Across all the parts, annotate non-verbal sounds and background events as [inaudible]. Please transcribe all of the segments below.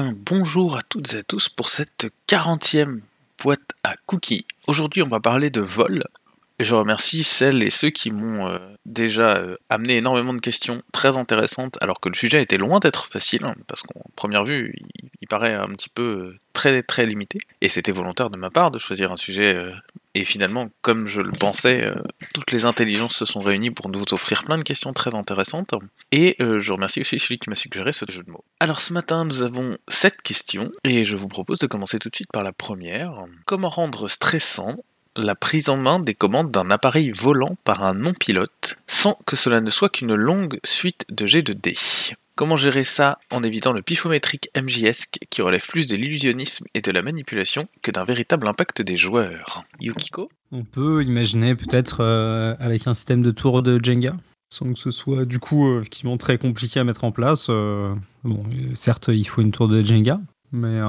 bonjour à toutes et à tous pour cette 40e boîte à cookies. Aujourd'hui, on va parler de vol. Et je remercie celles et ceux qui m'ont euh, déjà euh, amené énormément de questions très intéressantes, alors que le sujet était loin d'être facile, hein, parce qu'en première vue, il, paraît un petit peu euh, très très limité. Et c'était volontaire de ma part de choisir un sujet et finalement, comme je le pensais, toutes les intelligences se sont réunies pour nous offrir plein de questions très intéressantes. Et je remercie aussi celui qui m'a suggéré ce jeu de mots. Alors ce matin, nous avons sept questions, et je vous propose de commencer tout de suite par la première. Comment rendre stressant la prise en main des commandes d'un appareil volant par un non-pilote sans que cela ne soit qu'une longue suite de G de D Comment gérer ça en évitant le pifométrique MJS qui relève plus de l'illusionnisme et de la manipulation que d'un véritable impact des joueurs? Yukiko? On peut imaginer peut-être euh, avec un système de tour de Jenga, sans que ce soit du coup euh, effectivement très compliqué à mettre en place. Euh, bon, certes, il faut une tour de Jenga, mais,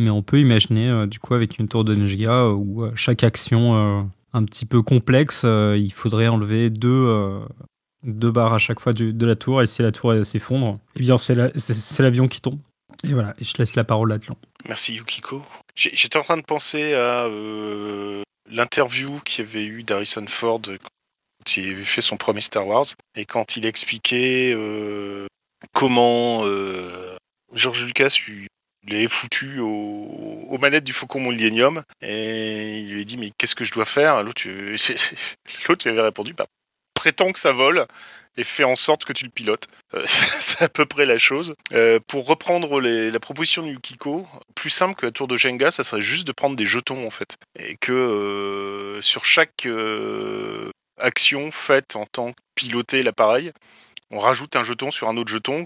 mais on peut imaginer euh, du coup avec une tour de Jenga euh, où euh, chaque action un petit peu complexe, il faudrait enlever deux, deux barres à chaque fois de la tour, et si la tour s'effondre, eh bien c'est la- c'est- c'est l'avion qui tombe. Et voilà, et je laisse la parole à Atlan. Merci Yukiko. J'étais en train de penser à l'interview qu'il y avait eu d'Harrison Ford quand il avait fait son premier Star Wars et quand il expliquait comment euh, George Lucas lui l'avait foutu au- aux manettes du Faucon Millennium et il lui a dit mais qu'est-ce que je dois faire? L'autre euh, [laughs] lui avait répondu bah, prétends que ça vole et fais en sorte que tu le pilotes. Euh, [laughs] c'est à peu près la chose. Euh, pour reprendre la proposition de Yukiko, plus simple que la tour de Jenga, ça serait juste de prendre des jetons en fait. Et que sur chaque action faite en tant que piloter l'appareil, on rajoute un jeton sur un autre jeton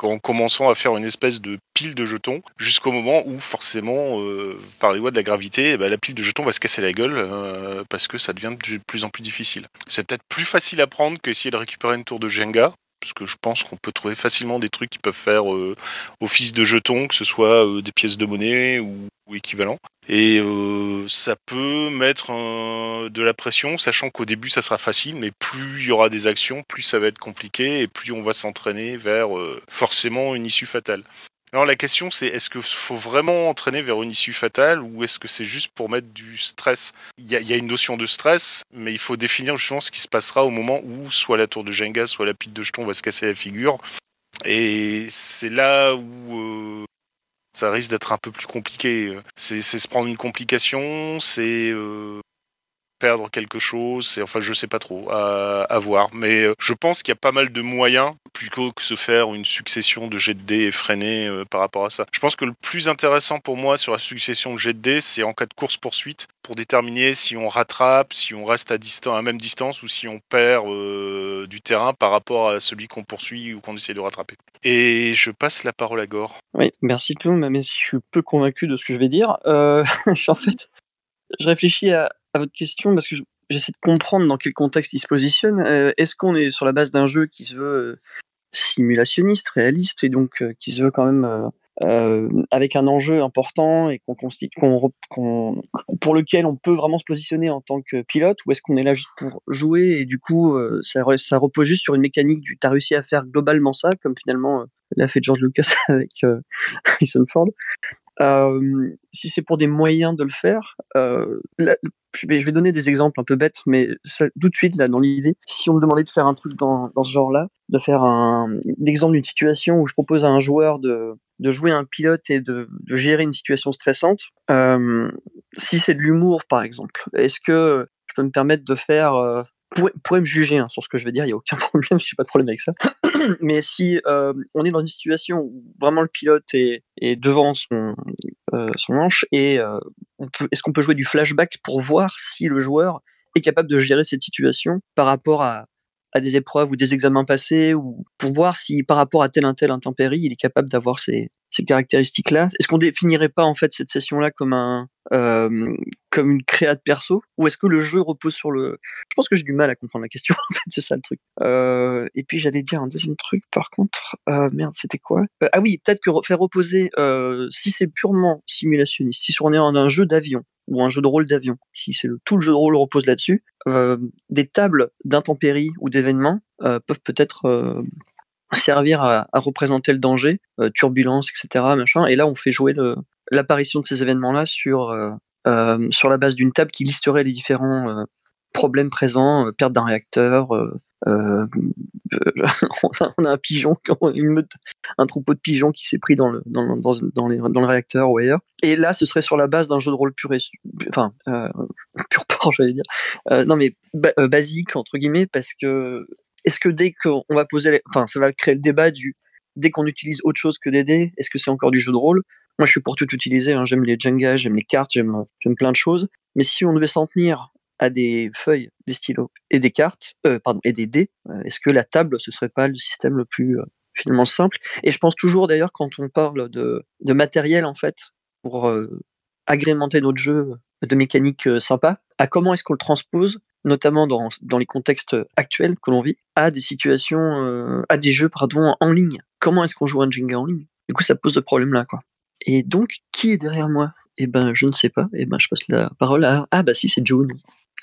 en commençant à faire une espèce de pile de jetons jusqu'au moment où forcément euh, par les lois de la gravité eh ben, la pile de jetons va se casser la gueule euh, parce que ça devient de plus en plus difficile. C'est peut-être plus facile à prendre qu'essayer de récupérer une tour de Jenga parce que je pense qu'on peut trouver facilement des trucs qui peuvent faire euh, office de jetons, que ce soit euh, des pièces de monnaie ou, ou équivalent. Et euh, ça peut mettre de la pression, sachant qu'au début ça sera facile, mais plus il y aura des actions, plus ça va être compliqué et plus on va s'entraîner vers forcément une issue fatale. Alors la question c'est est-ce qu'il faut vraiment entraîner vers une issue fatale ou est-ce que c'est juste pour mettre du stress? Il y, a, une notion de stress, mais il faut définir justement ce qui se passera au moment où soit la tour de Jenga, soit la pile de jetons va se casser la figure. Et c'est là où euh, ça risque d'être un peu plus compliqué. C'est c'est se prendre une complication, c'est euh, perdre quelque chose, c'est enfin je sais pas trop à, voir. Mais euh, je pense qu'il y a pas mal de moyens plutôt que se faire une succession de jets de dés effrénés euh, par rapport à ça. Je pense que le plus intéressant pour moi sur la succession de jets de dés, c'est en cas de course poursuite pour déterminer si on rattrape, si on reste à distance, à même distance ou si on perd euh, du terrain par rapport à celui qu'on poursuit ou qu'on essaie de rattraper. Et je passe la parole à Gore. Oui, merci tout, même si je suis peu convaincu de ce que je vais dire. Euh, [laughs] en fait, je réfléchis à, à votre question parce que je- j'essaie de comprendre dans quel contexte il se positionne. Euh, Est-ce qu'on est sur la base d'un jeu qui se veut euh, simulationniste, réaliste, et donc euh, qui se veut quand même avec un enjeu important et qu'on pour lequel on peut vraiment se positionner en tant que pilote, ou est-ce qu'on est là juste pour jouer et du coup ça, re- ça repose juste sur une mécanique du t'as réussi à faire globalement ça, comme finalement l'a fait George Lucas [laughs] avec Harrison Ford. Si c'est pour des moyens de le faire, je, vais, donner des exemples un peu bêtes, mais tout de suite, là, dans l'idée, si on me demandait de faire un truc dans, ce genre-là, de faire un l'exemple d'une situation où je propose à un joueur de, jouer un pilote et de, gérer une situation stressante, si c'est de l'humour, par exemple, est-ce que je peux me permettre de faire... Pourrait me juger hein, sur ce que je vais dire, il n'y a aucun [laughs] problème, je n'ai pas de problème avec ça. [clears throat] Mais si euh, on est dans une situation où vraiment le pilote est, devant son, euh, manche et euh, est-ce qu'on peut jouer du flashback pour voir si le joueur est capable de gérer cette situation par rapport à, à des épreuves ou des examens passés ou pour voir si par rapport à tel un tel intempérie il est capable d'avoir ces, ces caractéristiques là est-ce qu'on définirait pas en fait cette session là comme un euh, comme une créa de perso ou est-ce que le jeu repose sur le je pense que j'ai du mal à comprendre la question [laughs] en fait c'est ça le truc. Euh, et puis j'allais dire un deuxième truc par contre Euh, merde c'était quoi? Ah oui peut-être que re- faire reposer si c'est purement simulationniste si on est en un jeu d'avion ou un jeu de rôle d'avion, si c'est le, tout le jeu de rôle repose là-dessus, euh, des tables d'intempéries ou d'événements euh, peuvent peut-être euh, servir à, représenter le danger, turbulence, etc. Machin. Et là, on fait jouer l'apparition de ces événements-là sur, sur la base d'une table qui listerait les différents problèmes présents, perte d'un réacteur, euh, [laughs] on, a, un pigeon, un troupeau de pigeons qui s'est pris dans le, dans, dans, dans, le réacteur ou ailleurs. Et là, ce serait sur la base d'un jeu de rôle pur et enfin euh, [laughs] pur port, j'allais dire. Euh, non, mais basique entre guillemets, parce que est-ce que dès qu'on va poser, enfin, ça va créer le débat du dès qu'on utilise autre chose que des dés, est-ce que c'est encore du jeu de rôle? Moi, je suis pour tout utiliser. Hein. J'aime les Jenga, j'aime les cartes, j'aime plein de choses. Mais si on devait s'en tenir à des feuilles, des stylos et des cartes, euh, pardon, et des dés, euh, est-ce que la table, ce serait pas le système le plus euh, finalement simple? Et je pense toujours d'ailleurs quand on parle de, matériel en fait pour agrémenter notre jeu de mécanique sympa, à comment est-ce qu'on le transpose, notamment dans, dans, les contextes actuels que l'on vit, à des situations, à des jeux pardon en ligne? Comment est-ce qu'on joue un Jenga en ligne? Du coup, ça pose ce problème-là, quoi. Et donc, qui est derrière moi? Eh ben, je ne sais pas. Eh ben, je passe la parole à ah bah si, c'est June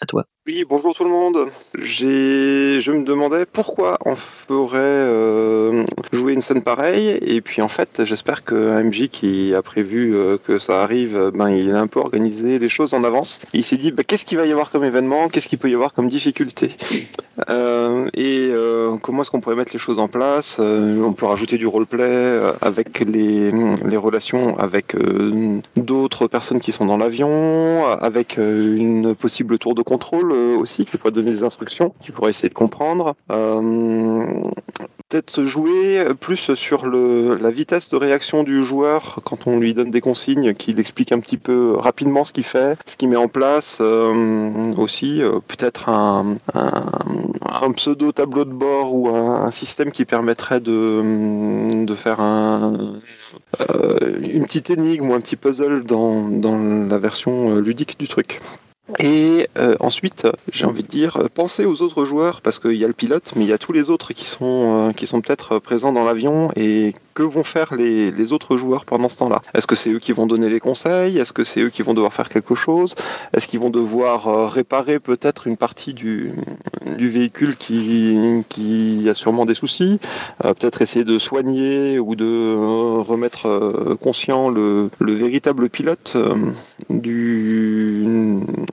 toi. Oui, bonjour tout le monde. Je me demandais pourquoi on ferait euh, jouer une scène pareille, et puis en fait, j'espère que MJ qui a prévu euh, que ça arrive, ben il a un peu organisé les choses en avance. Il s'est dit, ben, qu'est-ce qu'il va y avoir comme événement, qu'est-ce qu'il peut y avoir comme difficulté, euh, et comment est-ce qu'on pourrait mettre les choses en place? on peut rajouter du roleplay avec les, les relations avec d'autres personnes qui sont dans l'avion, avec une possible tour de contrôle euh, aussi, qui pourrait donner des instructions, qui pourrait essayer de comprendre. Euh, peut-être jouer plus sur la vitesse de réaction du joueur quand on lui donne des consignes, qu'il explique un petit peu rapidement ce qu'il fait, ce qu'il met en place. Euh, aussi, peut-être un, pseudo tableau de bord ou un, système qui permettrait de, faire un, une petite énigme ou un petit puzzle dans la version ludique du truc. Et euh, ensuite, j'ai envie de dire, euh, pensez aux autres joueurs parce qu'il y a le pilote, mais il y a tous les autres qui sont euh, qui sont peut-être présents dans l'avion et que vont faire les, autres joueurs pendant ce temps-là? Est-ce que c'est eux qui vont donner les conseils? Est-ce que c'est eux qui vont devoir faire quelque chose? Est-ce qu'ils vont devoir réparer peut-être une partie du, véhicule qui, a sûrement des soucis? Peut-être essayer de soigner ou de remettre conscient le, le véritable pilote du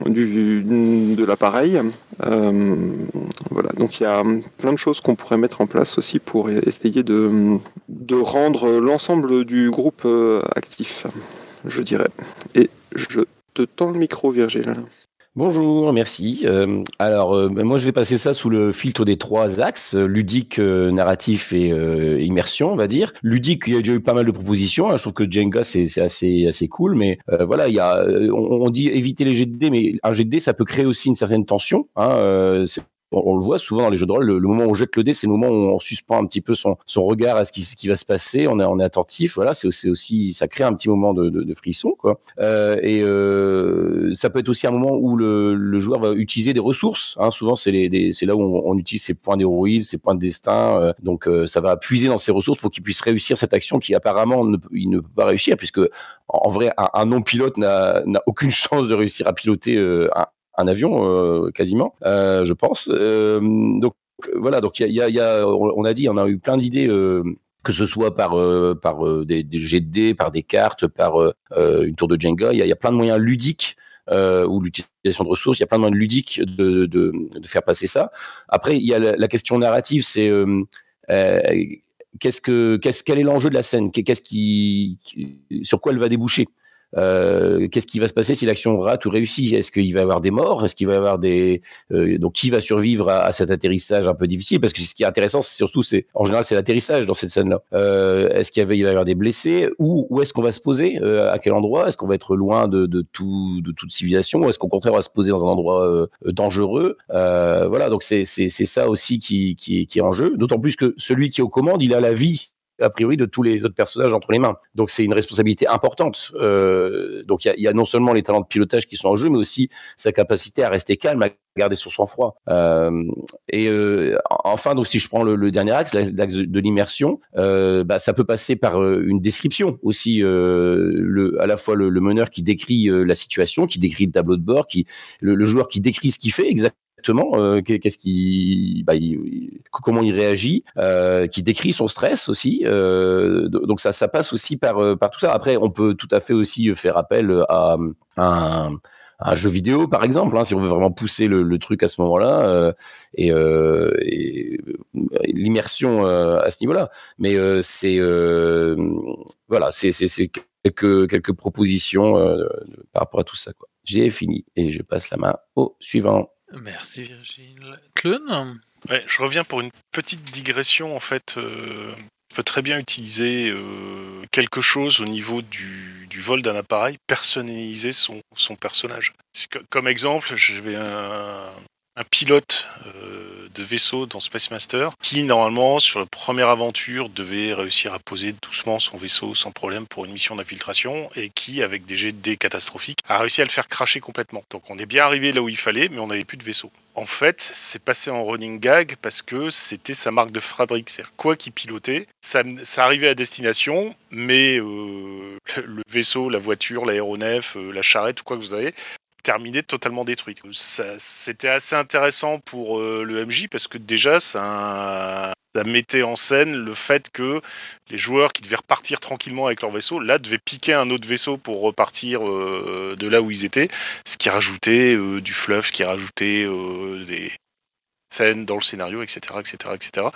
du, de l'appareil. Euh, voilà, donc il y a plein de choses qu'on pourrait mettre en place aussi pour essayer de, de rendre l'ensemble du groupe euh, actif, je dirais. Et je te tends le micro, Virgile. Bonjour, merci. Euh, alors, euh, ben, moi, je vais passer ça sous le filtre des trois axes euh, ludique, narratif et immersion, on va dire. Ludique, il y a déjà eu pas mal de propositions. Hein. Je trouve que Jenga c'est assez assez cool, mais voilà, il y a, on, dit éviter les jets de dés, mais un jet de dés, ça peut créer aussi une certaine tension. Hein on, le voit souvent dans les jeux de rôle, le, moment où on jette le dé, c'est le moment où on suspend un petit peu son, son regard à ce qui, ce qui va se passer, on est, on est attentif, voilà, c'est aussi, ça crée un petit moment de, de, de frisson, quoi. Euh, et euh, ça peut être aussi un moment où le, le joueur va utiliser des ressources, hein. souvent c'est là où on, utilise ses points d'héroïsme, ses points de destin, euh, donc euh, ça va puiser dans ses ressources pour qu'il puisse réussir cette action qui apparemment ne, il ne peut pas réussir, puisque en, vrai, un, un non-pilote n'a aucune chance de réussir à piloter euh, un, un avion euh, quasiment, euh, je pense. Euh, donc voilà, donc il a, a, on a dit, on a eu plein d'idées que ce soit par des, des GD, par des cartes, par une tour de Jenga. Il y a, plein de moyens ludiques ou l'utilisation de ressources. Il y a plein de moyens ludiques de, faire passer ça. Après, il y a la, question narrative, c'est qu'est-ce que qu'est-ce quel est l'enjeu de la scène? Qu'est-ce qui sur quoi elle va déboucher? Euh, qu'est-ce qui va se passer si l'action rate ou réussit Est-ce qu'il va y avoir des morts? Est-ce qu'il va y avoir des euh, donc qui va survivre à, cet atterrissage un peu difficile? Parce que ce qui est intéressant, c'est surtout c'est en général c'est l'atterrissage dans cette scène-là. Euh, est-ce qu'il va y avoir des blessés? Où où est-ce qu'on va se poser? À quel endroit? Est-ce qu'on va être loin de, de tout de toute civilisation? Ou est-ce qu'au contraire on va se poser dans un endroit dangereux? Voilà, donc c'est ça aussi qui qui, qui est en jeu. D'autant plus que celui qui est aux commandes, il a la vie a priori de tous les autres personnages entre les mains. Donc c'est une responsabilité importante. Euh, donc il y a, y a, non seulement les talents de pilotage qui sont en jeu, mais aussi sa capacité à rester calme, à garder son sang-froid. Euh, et euh, enfin, donc si je prends le, le dernier axe, l'axe de, l'immersion, euh, bah, ça peut passer par euh, une description aussi, euh, le, à la fois le, le meneur qui décrit la situation, qui décrit le tableau de bord, qui le, le joueur qui décrit ce qu'il fait exactement correctement, qu'est-ce qui, bah, comment il réagit, qui décrit son stress aussi. donc ça, ça passe aussi par par tout ça. Après, on peut tout à fait aussi faire appel à, un jeu vidéo par exemple, hein, si on veut vraiment pousser le, truc à ce moment-là euh, et, euh, l'immersion euh, à ce niveau-là. Mais c'est voilà, c'est quelques quelques propositions par rapport à tout ça. J'ai fini et je passe la main au suivant. Merci Virgile. Clun je reviens pour une petite digression en fait peut très bien utiliser euh, quelque chose au niveau du, vol d'un appareil, personnaliser son, son personnage. Comme exemple, je vais un, un pilote euh, de vaisseau dans Space Master qui normalement sur la première aventure devait réussir à poser doucement son vaisseau sans problème pour une mission d'infiltration et qui avec des jets de catastrophiques a réussi à le faire cracher complètement. Donc on est bien arrivé là où il fallait mais on n'avait plus de vaisseau. En fait, c'est passé en running gag parce que c'était sa marque de fabrique. C'est-à-dire quoi qu'il pilotait, ça, arrivait à destination, mais euh, le vaisseau, la voiture, l'aéronef, euh, la charrette ou quoi que vous avez, terminé totalement détruite. C'était assez intéressant pour euh, le MJ parce que déjà ça, mettait en scène le fait que les joueurs qui devaient repartir tranquillement avec leur vaisseau, là devaient piquer un autre vaisseau pour repartir euh, de là où ils étaient, ce qui rajoutait euh, du fluff, qui rajoutait des, dans le scénario, etc., etc., etc.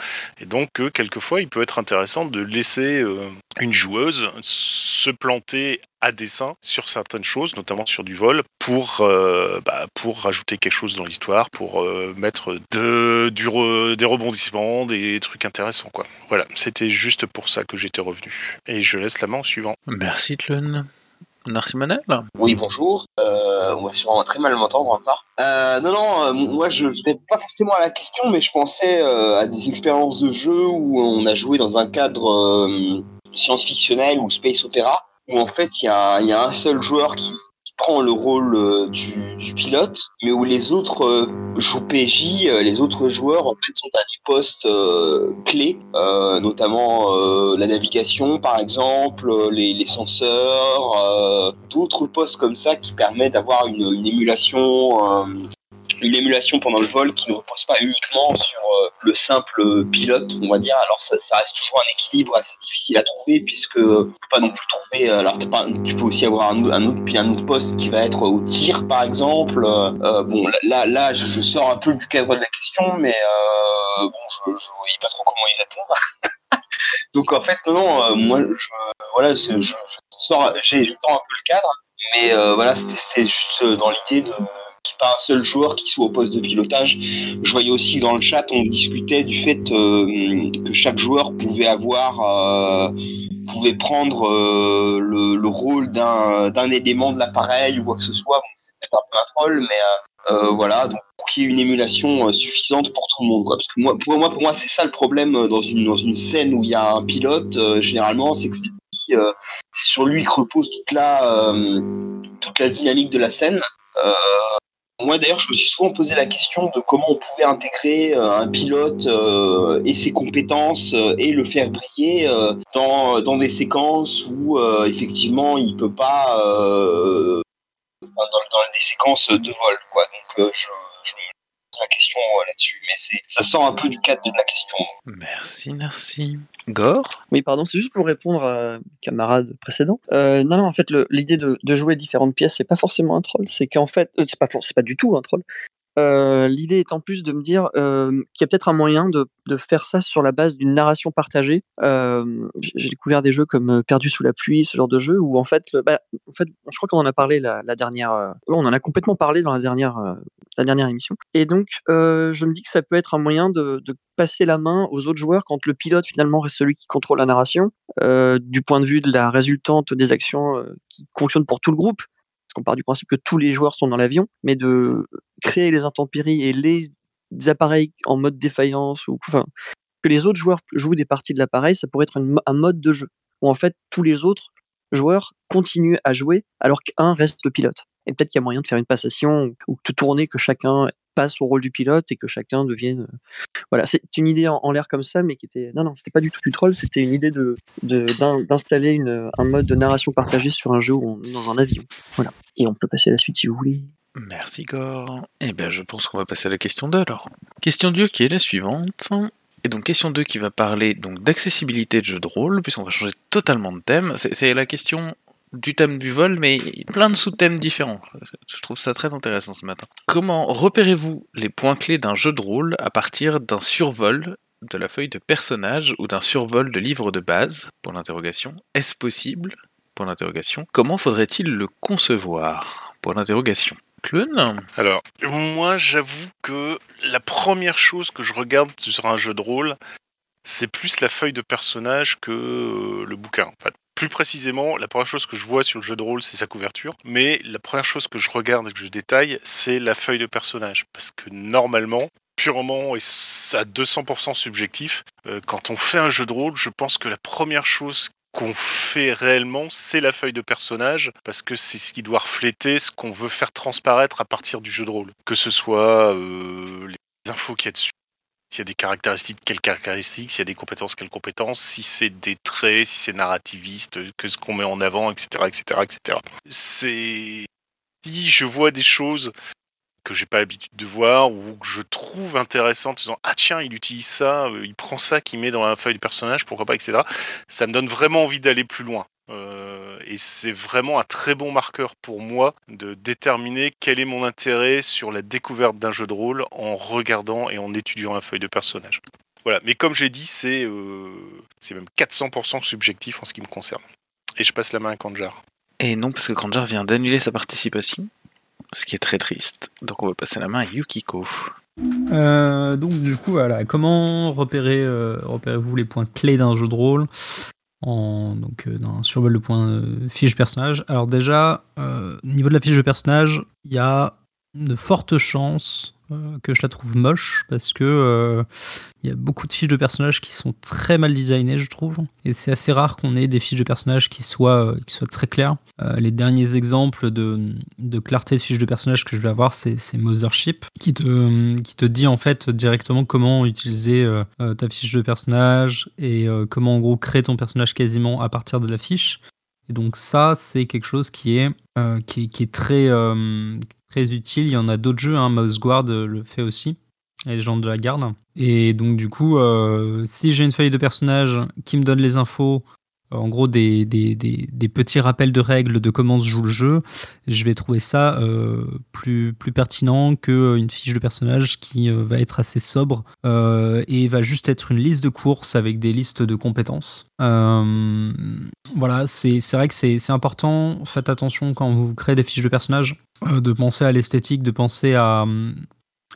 Et donc, quelquefois, il peut être intéressant de laisser une joueuse se planter à dessein sur certaines choses, notamment sur du vol, pour euh, bah, pour rajouter quelque chose dans l'histoire, pour euh, mettre des rebondissements, des trucs intéressants. Voilà, c'était juste pour ça que j'étais revenu. Et je laisse la main au suivant. Merci Tlun. Oui, bonjour. Euh, on va sûrement très mal m'entendre encore. Euh, non, non, moi je ne pas forcément à la question, mais je pensais à des expériences de jeu où on a joué dans un cadre science-fictionnel ou space opéra où en fait il y y a, un seul joueur qui, prend le rôle euh, du, du, pilote, mais où les autres euh, jouent PJ, euh, les autres joueurs en fait sont à des postes clés, notamment la navigation par exemple, les, les senseurs, d'autres postes comme ça qui permettent d'avoir une, une, émulation une émulation pendant le vol qui ne repose pas uniquement sur euh, le simple pilote, on va dire. Alors ça, reste toujours un équilibre assez difficile à trouver puisque tu peux pas non plus trouver. Euh, alors tu peux aussi avoir un, autre un autre poste qui va être au tir par exemple. Euh, bon là là je, sors un peu du cadre de la question, mais bon je, ne voyais pas trop comment y répondre. [laughs] Donc en fait non, moi je voilà je, je sors j'ai un peu le cadre, mais voilà c'était juste dans l'idée de pas un seul joueur qui soit au poste de pilotage. Je voyais aussi dans le chat, on discutait du fait euh, que chaque joueur pouvait avoir, euh, pouvait prendre euh, le, rôle d'un élément de l'appareil ou quoi que ce soit. C'est peut-être un peu un troll, mais voilà. Donc pour qu'il y ait une émulation suffisante pour tout le monde. Parce que moi, pour moi, c'est ça le problème dans une dans une scène où il y a un pilote. généralement, c'est que c'est sur lui que repose toute la toute la dynamique de la scène. Moi d'ailleurs, je me suis souvent posé la question de comment on pouvait intégrer euh, un pilote euh, et ses compétences euh, et le faire briller dans, dans des séquences où effectivement il peut pas, dans, dans, des séquences de vol. Quoi. Donc je, je me pose la question là-dessus, mais ça sort un peu du cadre de la question. Merci, merci. Gore Oui, pardon, c'est juste pour répondre à camarade précédent. Euh, non, non, en fait, l'idée de, jouer différentes pièces, c'est pas forcément un troll, c'est qu'en fait, euh, c'est pas, du tout un troll. Euh, l'idée est en plus de me dire qu'il y a peut-être un moyen de, faire ça sur la base d'une narration partagée. J'ai découvert des jeux comme Perdu sous la pluie, ce genre de jeu, où en fait, bah, en fait je crois qu'on en a parlé la, dernière. on en a complètement parlé dans la dernière, la dernière émission. Et donc, je me dis que ça peut être un moyen de, passer la main aux autres joueurs quand le pilote finalement reste celui qui contrôle la narration, du point de vue de la résultante des actions qui fonctionnent pour tout le groupe parce qu'on part du principe que tous les joueurs sont dans l'avion, mais de créer les intempéries et les appareils en mode défaillance, ou que les autres joueurs jouent des parties de l'appareil, ça pourrait être un mode de jeu, où en fait tous les autres joueurs continuent à jouer alors qu'un reste le pilote. Et peut-être qu'il y a moyen de faire une passation ou de tourner que chacun passe au rôle du pilote et que chacun devienne. Euh, voilà, c'est une idée en, l'air comme ça, mais qui était. Non, non, c'était pas du tout du troll, c'était une idée de d'installer un mode de narration partagée sur un jeu où dans un avion. Voilà. Et on peut passer à la suite si vous voulez. Merci Gore. Eh bien, je pense qu'on va passer à la question 2 alors. Question 2 qui est la suivante. Et donc question 2 qui va parler donc d'accessibilité de jeux de rôle, puisqu'on va changer totalement de thème. C'est la question du thème du vol, mais plein de sous-thèmes différents. Je trouve ça très intéressant ce matin. Comment repérez-vous les points clés d'un jeu de rôle à partir d'un survol de la feuille de personnage ou d'un survol de livre de base? Pour l'interrogation. Est-ce possible? Pour l'interrogation. Comment faudrait-il le concevoir? Pour l'interrogation. Clun Alors, moi, j'avoue que la première chose que je regarde sur un jeu de rôle, c'est plus la feuille de personnage que euh, le bouquin. En fait. Plus précisément, la première chose que je vois sur le jeu de rôle, c'est sa couverture. Mais la première chose que je regarde et que je détaille, c'est la feuille de personnage. Parce que normalement, purement et à 200% subjectif, euh, quand on fait un jeu de rôle, je pense que la première chose qu'on fait réellement, c'est la feuille de personnage, parce que c'est ce qui doit refléter ce qu'on veut faire transparaître à partir du jeu de rôle. Que ce soit euh, les infos qu'il y a dessus, s'il y a des caractéristiques, quelles caractéristiques, s'il y a des compétences, quelles compétences, si c'est des traits, si c'est narrativiste, que ce qu'on met en avant, etc., etc., etc. C'est si je vois des choses que j'ai pas l'habitude de voir ou que je trouve intéressantes, disant ah tiens il utilise ça, euh, il prend ça qu'il met dans la feuille du personnage, pourquoi pas, etc. Ça me donne vraiment envie d'aller plus loin. Euh, et c'est vraiment un très bon marqueur pour moi de déterminer quel est mon intérêt sur la découverte d'un jeu de rôle en regardant et en étudiant la feuille de personnage. Voilà, mais comme j'ai dit, c'est euh, c'est même 400% subjectif en ce qui me concerne. Et je passe la main à Kanjar. Et non, parce que Kanjar vient d'annuler sa participation, ce qui est très triste. Donc on va passer la main à Yukiko. Euh, donc du coup, voilà, comment repérer, euh, repérez-vous les points clés d'un jeu de rôle? En donc euh, d'un survol de points euh, fiche personnage. Alors déjà, euh, au niveau de la fiche de personnage, il y a de fortes chances que je la trouve moche parce que euh, il y a beaucoup de fiches de personnages qui sont très mal designées, je trouve. Et c'est assez rare qu'on ait des fiches de personnages qui soient, euh, qui soient très claires. Euh, les derniers exemples de, de clarté de fiches de personnages que je vais avoir, c'est Mothership, qui te, qui te dit en fait directement comment utiliser euh, euh, ta fiche de personnage et euh, comment en gros créer ton personnage quasiment à partir de la fiche. Et donc ça, c'est quelque chose qui est, euh, qui, est- très, euh, très utile. Il y en a d'autres jeux, hein, Mouse Guard euh, le fait aussi, et les gens de la garde. Et donc du coup, euh, si j'ai une feuille de personnage qui me donne les infos, en gros des, petits rappels de règles de comment se joue le jeu, je vais trouver ça euh, plus, plus pertinent qu'une fiche de personnage qui euh, va être assez sobre euh, et va juste être une liste de courses avec des listes de compétences. Voilà, c'est vrai que c'est important. Faites attention quand vous créez des fiches de personnages, euh, de penser à l'esthétique, de penser à,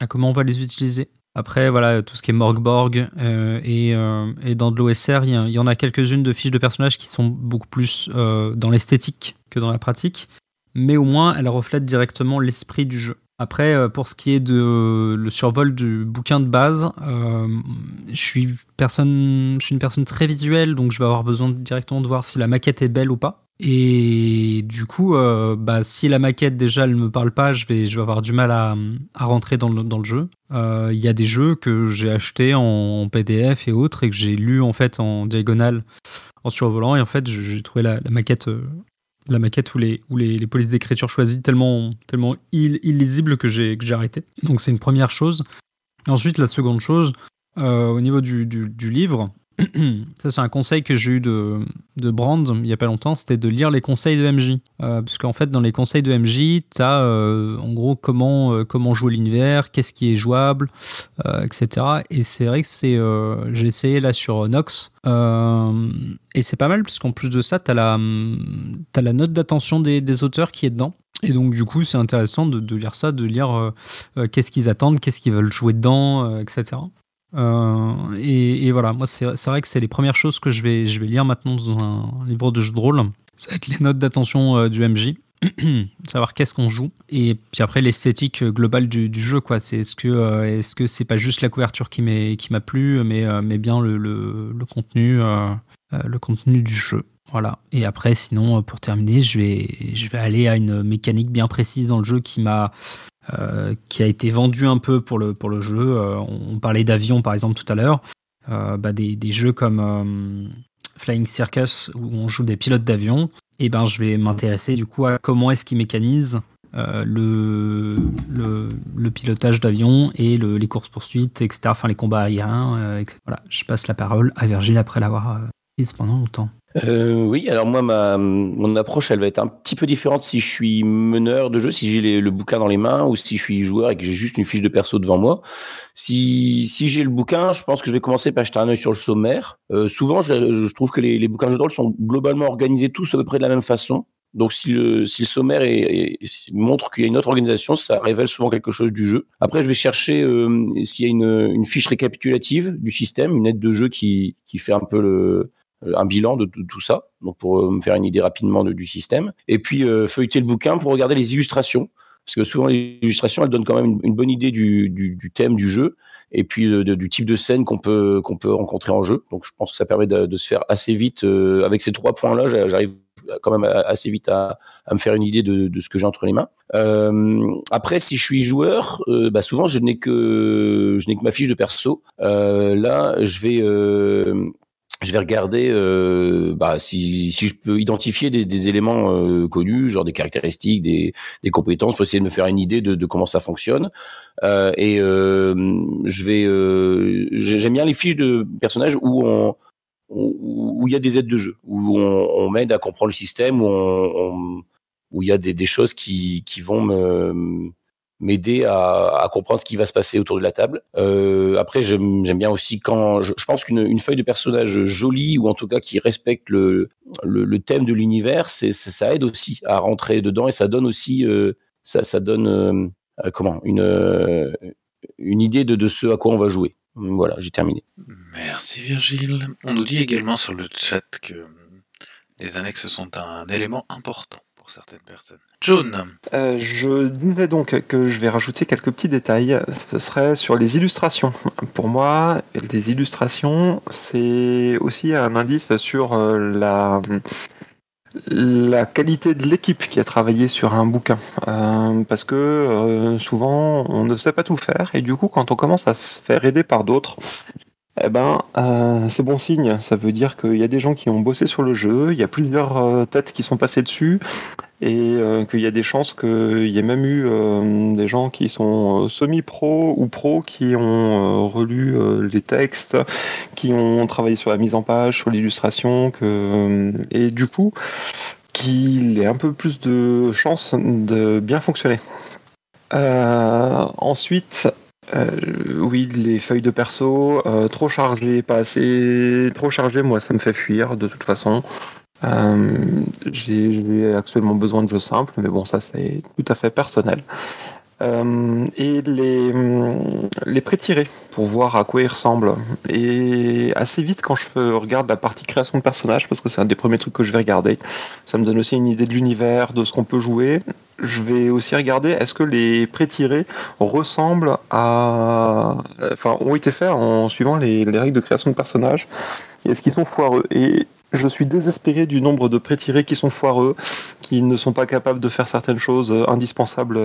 à comment on va les utiliser. Après, voilà, tout ce qui est Morgborg euh, et, euh, et dans de l'OSR, il y, en a quelques-unes de fiches de personnages qui sont beaucoup plus euh, dans l'esthétique que dans la pratique, mais au moins elles reflètent directement l'esprit du jeu. Après, pour ce qui est de le survol du bouquin de base, je suis personne, je suis une personne très visuelle, donc je vais avoir besoin directement de voir si la maquette est belle ou pas. Et du coup, euh, bah, si la maquette déjà elle me parle pas, je vais, je vais avoir du mal à, à rentrer dans le, dans le jeu. Euh, Il y a des jeux que j'ai achetés en PDF et autres et que j'ai lu en fait en diagonale en survolant et en fait j'ai trouvé la, maquette euh, la maquette ou les, ou les, polices d'écriture choisies tellement, tellement ill- illisibles que j'ai arrêté. Donc c'est une première chose. Et ensuite la seconde chose, euh, au niveau du, du livre, [clears throat] ça c'est un conseil que j'ai eu de, Brand il y a pas longtemps, c'était de lire les conseils de MJ. Euh, parce qu'en fait dans les conseils de MJ, tu as en gros comment, euh, comment jouer l'univers, qu'est-ce qui est jouable, euh, etc. Et c'est vrai que euh, j'ai essayé là sur Nox. euh, et c'est pas mal parce qu'en plus de ça, tu as, la, la note d'attention des, auteurs qui est dedans. Et donc du coup, c'est intéressant de, lire ça, de lire euh, euh, qu'est-ce qu'ils attendent, qu'est-ce qu'ils veulent jouer dedans, euh, etc. Euh, et, voilà, moi c'est vrai que c'est les premières choses que je vais, je vais lire maintenant dans un livre de jeu de rôle. Ça va être les notes d'attention euh, du MJ, [clears throat] savoir qu'est-ce qu'on joue, et puis après l'esthétique euh, globale du, jeu. quoi. C'est est-ce que est-ce que c'est pas juste la couverture qui m'a plu, mais mais bien le, le, contenu le contenu du jeu. Voilà. Et après, sinon, pour terminer, je vais, je vais aller à une mécanique bien précise dans le jeu qui m'a, qui a été vendue un peu pour le, pour le jeu. Euh, on parlait d'avion, par exemple, tout à l'heure. Euh, bah, des, des jeux comme euh, Flying Circus, où on joue des pilotes d'avion. Et ben, je vais m'intéresser du coup à comment est-ce qu'ils mécanisent euh, le, le, pilotage d'avion et le, les courses-poursuites, etc. Enfin, les combats aériens. Euh, etc. Voilà, je passe la parole à Virgile après l'avoir prise pendant longtemps. Euh, oui, alors moi, ma, mon approche, elle va être un petit peu différente si je suis meneur de jeu, si j'ai le bouquin dans les mains, ou si je suis joueur et que j'ai juste une fiche de perso devant moi. Si, si j'ai le bouquin, je pense que je vais commencer par jeter un œil sur le sommaire. Euh, souvent, je, je, trouve que les, les bouquins de jeu de rôle sont globalement organisés tous à peu près de la même façon. Donc, si le, si le sommaire est, montre qu'il y a une autre organisation, ça révèle souvent quelque chose du jeu. Après, je vais chercher euh, s'il y a une, une, fiche récapitulative du système, une aide de jeu qui, qui fait un peu le, un bilan de, tout ça, donc pour euh, me faire une idée rapidement de, du système. Et puis euh, feuilleter le bouquin pour regarder les illustrations, parce que souvent les illustrations elles donnent quand même une, bonne idée du, du, thème du jeu et puis de, du type de scène qu'on peut peut rencontrer en jeu. Donc je pense que ça permet de, se faire assez vite euh, avec ces trois points là. J'arrive quand même assez vite à, me faire une idée de, ce que j'ai entre les mains. Euh, après, si je suis joueur, euh, bah souvent je n'ai que que ma fiche de perso. Euh, là, je vais je vais regarder euh, bah, si, si je peux identifier des, des éléments euh, connus, genre des caractéristiques, des, des, compétences, pour essayer de me faire une idée de, de comment ça fonctionne. Euh, et euh, je vais, euh, j'aime bien les fiches de personnages où on où il y a des aides de jeu, où on, on m'aide à comprendre le système, où on, où il y a des, des choses qui, qui vont me m'aider à, comprendre ce qui va se passer autour de la table. Euh, après, j'aime bien aussi quand je, pense qu'une feuille de personnage jolie ou en tout cas qui respecte le, le, thème de l'univers, ça aide aussi à rentrer dedans et ça donne aussi euh, ça, ça donne euh, comment une une idée de, de ce à quoi on va jouer. Voilà, j'ai terminé. Merci Virgile. On nous dit également sur le chat que les annexes sont un élément important pour certaines personnes. Euh, Je disais donc que je vais rajouter quelques petits détails. Ce serait sur les illustrations. Pour moi, les illustrations, c'est aussi un indice sur euh, la la qualité de l'équipe qui a travaillé sur un bouquin. Euh, parce que souvent, on ne sait pas tout faire. Et du coup, quand on commence à se faire aider par d'autres, eh ben, euh, c'est bon signe. Ça veut dire qu'il y a des gens qui ont bossé sur le jeu, il y a plusieurs euh, têtes qui sont passées dessus, et euh, qu'il y a des chances qu'il y ait même eu des gens qui sont semi-pro ou pro qui ont relu les textes, qui ont travaillé sur la mise en page, sur l'illustration, et du coup qu'il ait un peu plus de chances de bien fonctionner. ensuite, euh, oui, les feuilles de perso, euh, trop chargées, pas assez. Trop chargées, moi, ça me fait fuir de toute façon. Euh, J'ai actuellement besoin de jeux simples, mais bon, ça c'est tout à fait personnel. Euh, et les, les pré-tirés pour voir à quoi ils ressemblent. Et assez vite, quand je regarde la partie création de personnages, parce que c'est un des premiers trucs que je vais regarder, ça me donne aussi une idée de l'univers, de ce qu'on peut jouer. Je vais aussi regarder est-ce que les pré-tirés ressemblent à. Enfin, ont été faits en suivant les, les règles de création de personnages. Et est-ce qu'ils sont foireux? Je suis désespéré du nombre de pré-tirés qui sont foireux, qui ne sont pas capables de faire certaines choses indispensables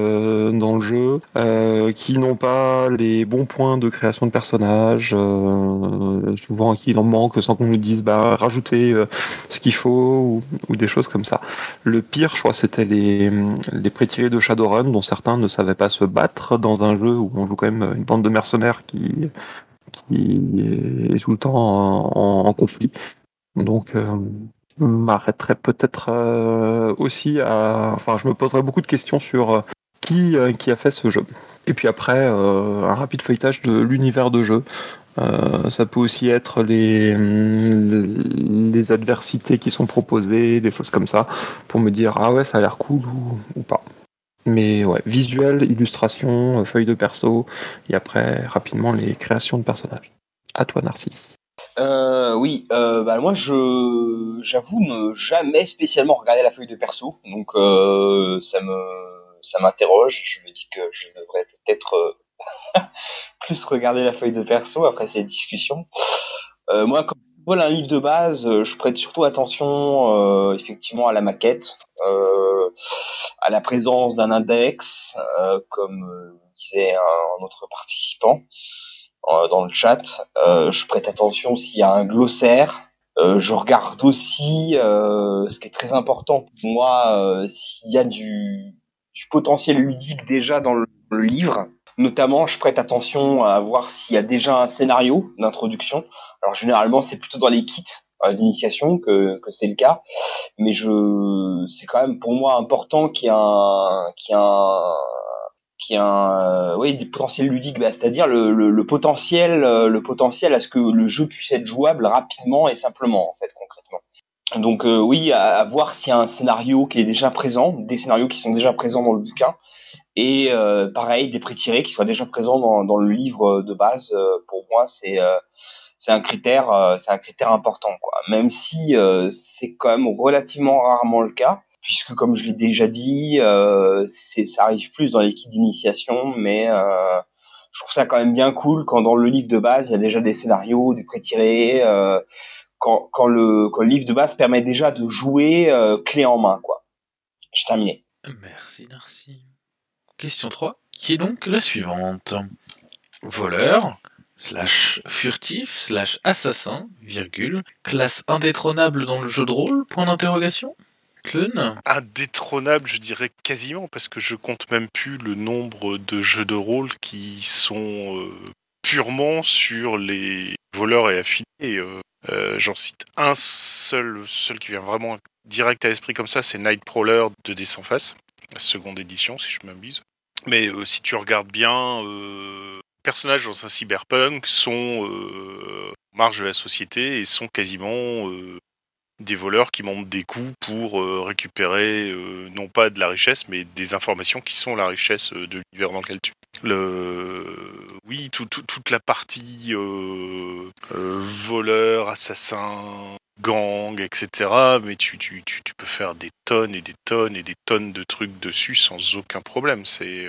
dans le jeu, euh, qui n'ont pas les bons points de création de personnages, euh, souvent qu'il en manque sans qu'on nous dise bah rajoutez euh, ce qu'il faut ou, des choses comme ça. Le pire, je crois, c'était les, les de Shadowrun, dont certains ne savaient pas se battre dans un jeu où on joue quand même une bande de mercenaires qui qui est tout le temps en conflit. Donc, euh, je m'arrêterai peut-être euh, aussi à. Enfin, je me poserai beaucoup de questions sur euh, qui, qui a fait ce jeu. Et puis après, un rapide feuilletage de l'univers de jeu. ça peut aussi être les, les adversités qui sont proposées, des choses comme ça, pour me dire ah ouais, ça a l'air cool ou, ou pas. Mais ouais, visuel, illustration, feuille de perso, et après rapidement les créations de personnages. À toi, Narcisse. Euh, oui, euh, bah moi je j'avoue ne jamais spécialement regarder la feuille de perso, donc euh, ça me ça m'interroge. Je me dis que je devrais peut-être euh, [laughs] plus regarder la feuille de perso après cette discussion. Euh, moi, quand je vois un livre de base, je prête surtout attention effectivement à la maquette, à la présence d'un index, comme disait un autre participant. Euh, dans le chat. Euh, je prête attention s'il y a un glossaire. Euh, je regarde aussi, ce qui est très important pour moi, s'il y a du, potentiel ludique déjà dans le, livre. Notamment, je prête attention à voir s'il y a déjà un scénario d'introduction. Alors généralement, c'est plutôt dans les kits d'initiation que, c'est le cas, mais c'est quand même pour moi important qu'il y ait un, qu'il y ait un, euh, oui, des potentiels ludiques, bah, c'est-à-dire le, le, le potentiel, euh, le potentiel à ce que le jeu puisse être jouable rapidement et simplement, en fait, concrètement. Donc euh, oui, à, à voir s'il y a un scénario qui est déjà présent, des scénarios qui sont déjà présents dans le bouquin, et euh, pareil, des pré-tirés qui soient déjà présents dans, dans le livre de base. euh, pour moi, c'est euh, c'est un critère, c'est un critère important, quoi. Même si c'est quand même relativement rarement le cas, puisque comme je l'ai déjà dit, euh, ça arrive plus dans les kits d'initiation, mais euh, je trouve ça quand même bien cool quand dans le livre de base il y a déjà des scénarios, des pré-tirés, euh, quand, quand le quand le livre de base permet déjà de jouer euh, clé en main, quoi. J'ai terminé. Merci, merci. Question 3, qui est donc la suivante. Voleur, slash furtif, slash assassin, virgule, classe indétrônable dans le jeu de rôle, point d'interrogation? Indétrônable, je dirais quasiment, parce que je compte même plus le nombre de jeux de rôle qui sont euh, purement sur les voleurs et affiliés. Euh, euh, J'en cite un seul, seul qui vient vraiment direct à l'esprit comme ça, c'est Nightcrawler de D sans face, la seconde édition, si je m'abuse. Mais euh, si tu regardes bien, personnages dans un cyberpunk sont en marge de la société et sont quasiment des voleurs qui montent des coups pour euh, récupérer euh, non pas de la richesse, mais des informations qui sont la richesse euh, de l'univers dans lequel tu. Le... Oui, tout- tout- toute la partie voleur, assassin, gang, etc. Mais tu, tu, tu, tu peux faire des tonnes et des tonnes et des tonnes de trucs dessus sans aucun problème. C'est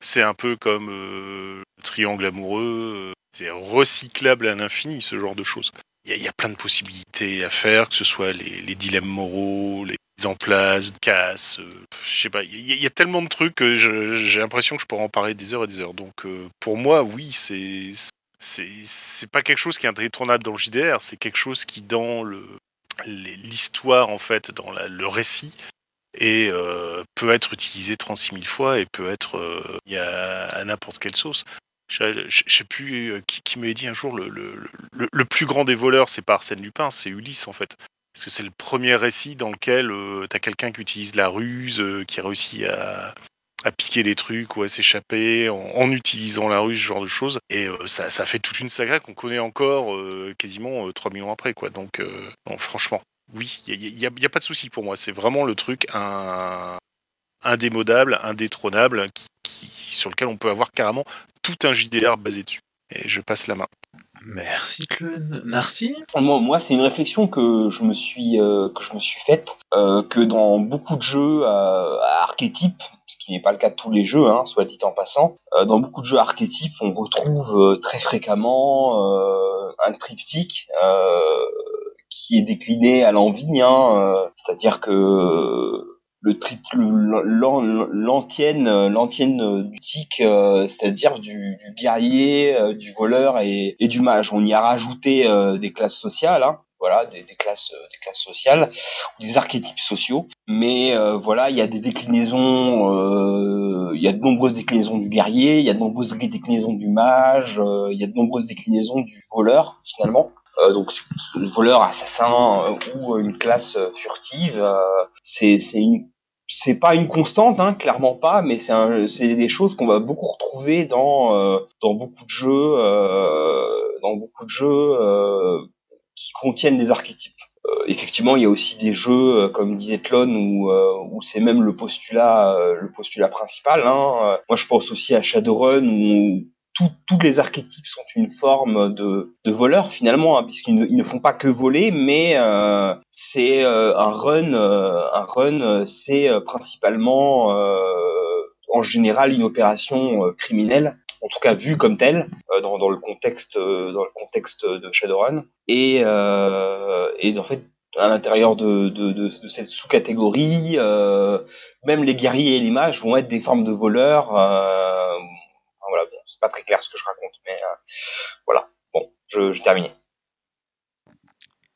c'est un peu comme le triangle amoureux. C'est recyclable à l'infini, ce genre de choses. Il y, a- plein de possibilités à faire, que ce soit les, dilemmes moraux, les mises en place, casse, euh, je sais pas, il y, a- tellement de trucs que j'ai l'impression que je pourrais en parler des heures et des heures. Donc euh, pour moi, oui, c'est c'est pas quelque chose qui est indétrônable dans le JDR, c'est quelque chose qui dans le l'histoire en fait, dans la- le récit et euh, peut être utilisé 36 000 fois et peut être y a à n'importe quelle sauce. Je, sais plus euh, qui, qui m'avait dit un jour le, le, le, plus grand des voleurs, c'est pas Arsène Lupin, c'est Ulysse en fait. Parce que c'est le premier récit dans lequel euh, t'as quelqu'un qui utilise la ruse, euh, qui réussit à, à piquer des trucs ou à s'échapper en, utilisant la ruse, ce genre de choses. Et euh, ça, ça fait toute une saga qu'on connaît encore quasiment euh, 3 millions après. quoi. Donc, franchement, oui, il n'y a, a- a pas de souci pour moi. C'est vraiment le truc un, indémodable, indétrônable, qui- sur lequel on peut avoir carrément tout un JDR basé dessus. Et je passe la main. Merci Clun. Narcy Moi, moi c'est une réflexion que je me suis euh, que je me suis faite euh, que dans beaucoup de jeux euh, à archétypes, ce qui n'est pas le cas de tous les jeux, hein, soit dit en passant, euh, dans beaucoup de jeux archétypes, on retrouve euh, très fréquemment euh, un triptyque euh, qui est décliné à l'envie, hein, euh, c'est-à-dire que le l'antienne l'antienne du tic euh, c'est-à-dire du, du guerrier euh, du voleur et, et du mage. On y a rajouté euh, des classes sociales hein, voilà des, des classes des classes sociales des archétypes sociaux. Mais euh, voilà il y a des déclinaisons euh, il y a de nombreuses déclinaisons du guerrier il y a de nombreuses déclinaisons du mage euh, il y a de nombreuses déclinaisons du voleur finalement. Euh, donc le voleur assassin ou une classe furtive euh, c'est une c'est pas une constante, hein, clairement pas, mais c'est des choses qu'on va beaucoup retrouver dans euh, dans beaucoup de jeux, euh, dans beaucoup de jeux euh, qui contiennent des archétypes. Euh, effectivement, il y a aussi des jeux, euh, comme disait Tlon, où, euh, où c'est même le postulat, le postulat principal. Hein. Moi, je pense aussi à Shadowrun, où tout- tous les archétypes sont une forme de, de voleur finalement, hein, puisqu'ils ne, ils ne font pas que voler, mais euh, c'est euh, un run. euh, un run, c'est euh, principalement, euh, en général, une opération euh, criminelle, en tout cas vue comme telle dans, dans le contexte, dans le contexte de Shadowrun. Et, et en fait, à l'intérieur de, de, de, de cette sous-catégorie, euh, même les guerriers et les mages vont être des formes de voleurs. Euh, c'est pas très clair ce que je raconte, mais euh, voilà. Bon, je, je termine.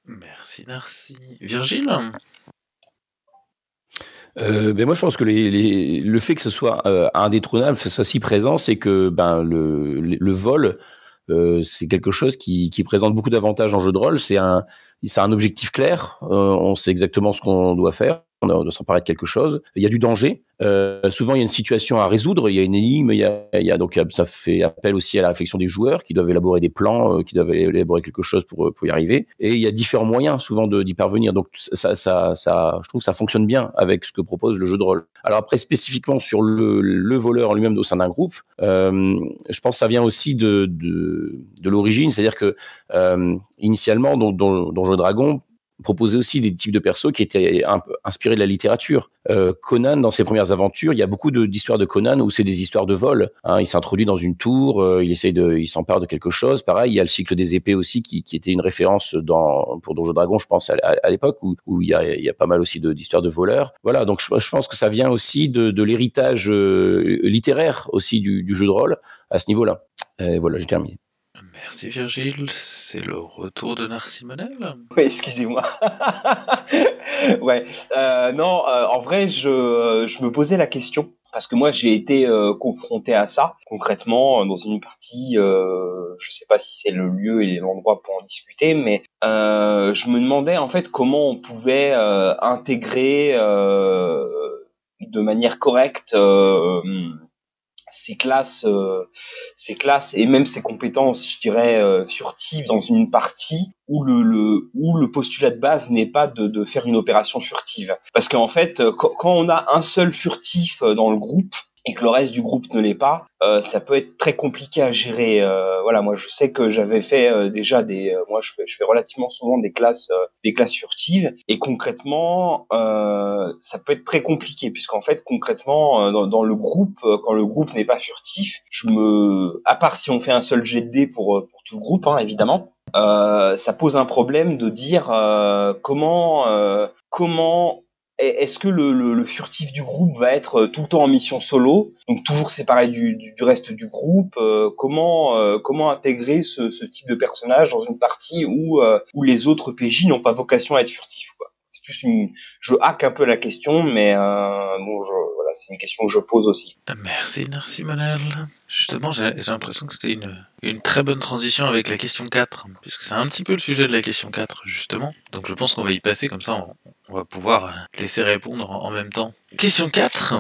Merci Narcy. Virgile? Euh, ben moi, je pense que les, les, le fait que ce soit euh, indétrônable, que ce soit si présent, c'est que ben le, le vol, euh, c'est quelque chose qui, qui présente beaucoup d'avantages en jeu de rôle. C'est un, c'est un objectif clair. Euh, on sait exactement ce qu'on doit faire on doit s'emparer quelque chose. Il y a du danger. Euh, souvent, il y a une situation à résoudre, il y a une énigme, il y a, donc ça fait appel aussi à la réflexion des joueurs qui doivent élaborer des plans, euh, qui doivent élaborer quelque chose pour, pour y arriver. Et il y a différents moyens souvent d'y parvenir. Donc ça, je trouve que ça fonctionne bien avec ce que propose le jeu de rôle. Alors après, spécifiquement sur le, le voleur en lui-même au sein d'un groupe, euh, je pense que ça vient aussi de, l'origine, c'est-à-dire que euh, initialement, dans, dans, dans Jeu proposer aussi des types de persos qui étaient un peu inspirés de la littérature. Euh, Conan, dans ses premières aventures, il y a beaucoup d'histoires de, Conan où c'est des histoires de vol. Hein. il s'introduit dans une tour, euh, il essaye de, il s'empare de quelque chose. Pareil, il y a le cycle des épées aussi qui, qui était une référence dans pour Donjons Dragon, je pense à, à, l'époque où, où il y a, il y a pas mal aussi d'histoires de, de, voleurs. Voilà, donc je, je, pense que ça vient aussi de, de l'héritage euh, littéraire aussi du, du, jeu de rôle à ce niveau-là. voilà, j'ai terminé. Merci Virgile, c'est le retour de Narcimonel. Oui, excusez-moi. [laughs] ouais, euh, non, euh, en vrai, je, je, me posais la question parce que moi j'ai été euh, confronté à ça concrètement dans une partie. je sais pas si c'est le lieu et l'endroit pour en discuter, mais je me demandais en fait comment on pouvait intégrer de manière correcte ses classes, euh, ses classes et même ses compétences, je dirais, euh, furtives dans une partie où le, le, où le postulat de base n'est pas de, de, faire une opération furtive. Parce qu'en fait, quand, quand on a un seul furtif dans le groupe, et que le reste du groupe ne l'est pas, euh, ça peut être très compliqué à gérer. Euh, voilà, moi je sais que j'avais fait euh, déjà des, euh, moi je fais, je fais relativement souvent des classes, euh, des classes furtives, et concrètement, ça peut être très compliqué puisqu'en fait concrètement dans, dans, le groupe, quand le groupe n'est pas furtif, je me, à part si on fait un seul jet de pour pour tout le groupe, hein, évidemment, ça pose un problème de dire comment comment est-ce que le, le, le, furtif du groupe va être euh, tout le temps en mission solo, donc toujours séparé du, du, du reste du groupe euh, Comment euh, comment intégrer ce, ce, type de personnage dans une partie où où les autres PJ n'ont pas vocation à être furtifs quoi? C'est plus une, je hack un peu la question, mais bon, je, c'est une question que je pose aussi. Merci, merci Manel. Justement, j'ai l'impression que c'était une, une très bonne transition avec la question 4, puisque c'est un petit peu le sujet de la question 4, justement. Donc je pense qu'on va y passer, comme ça on, on va pouvoir laisser répondre en même temps. Question 4.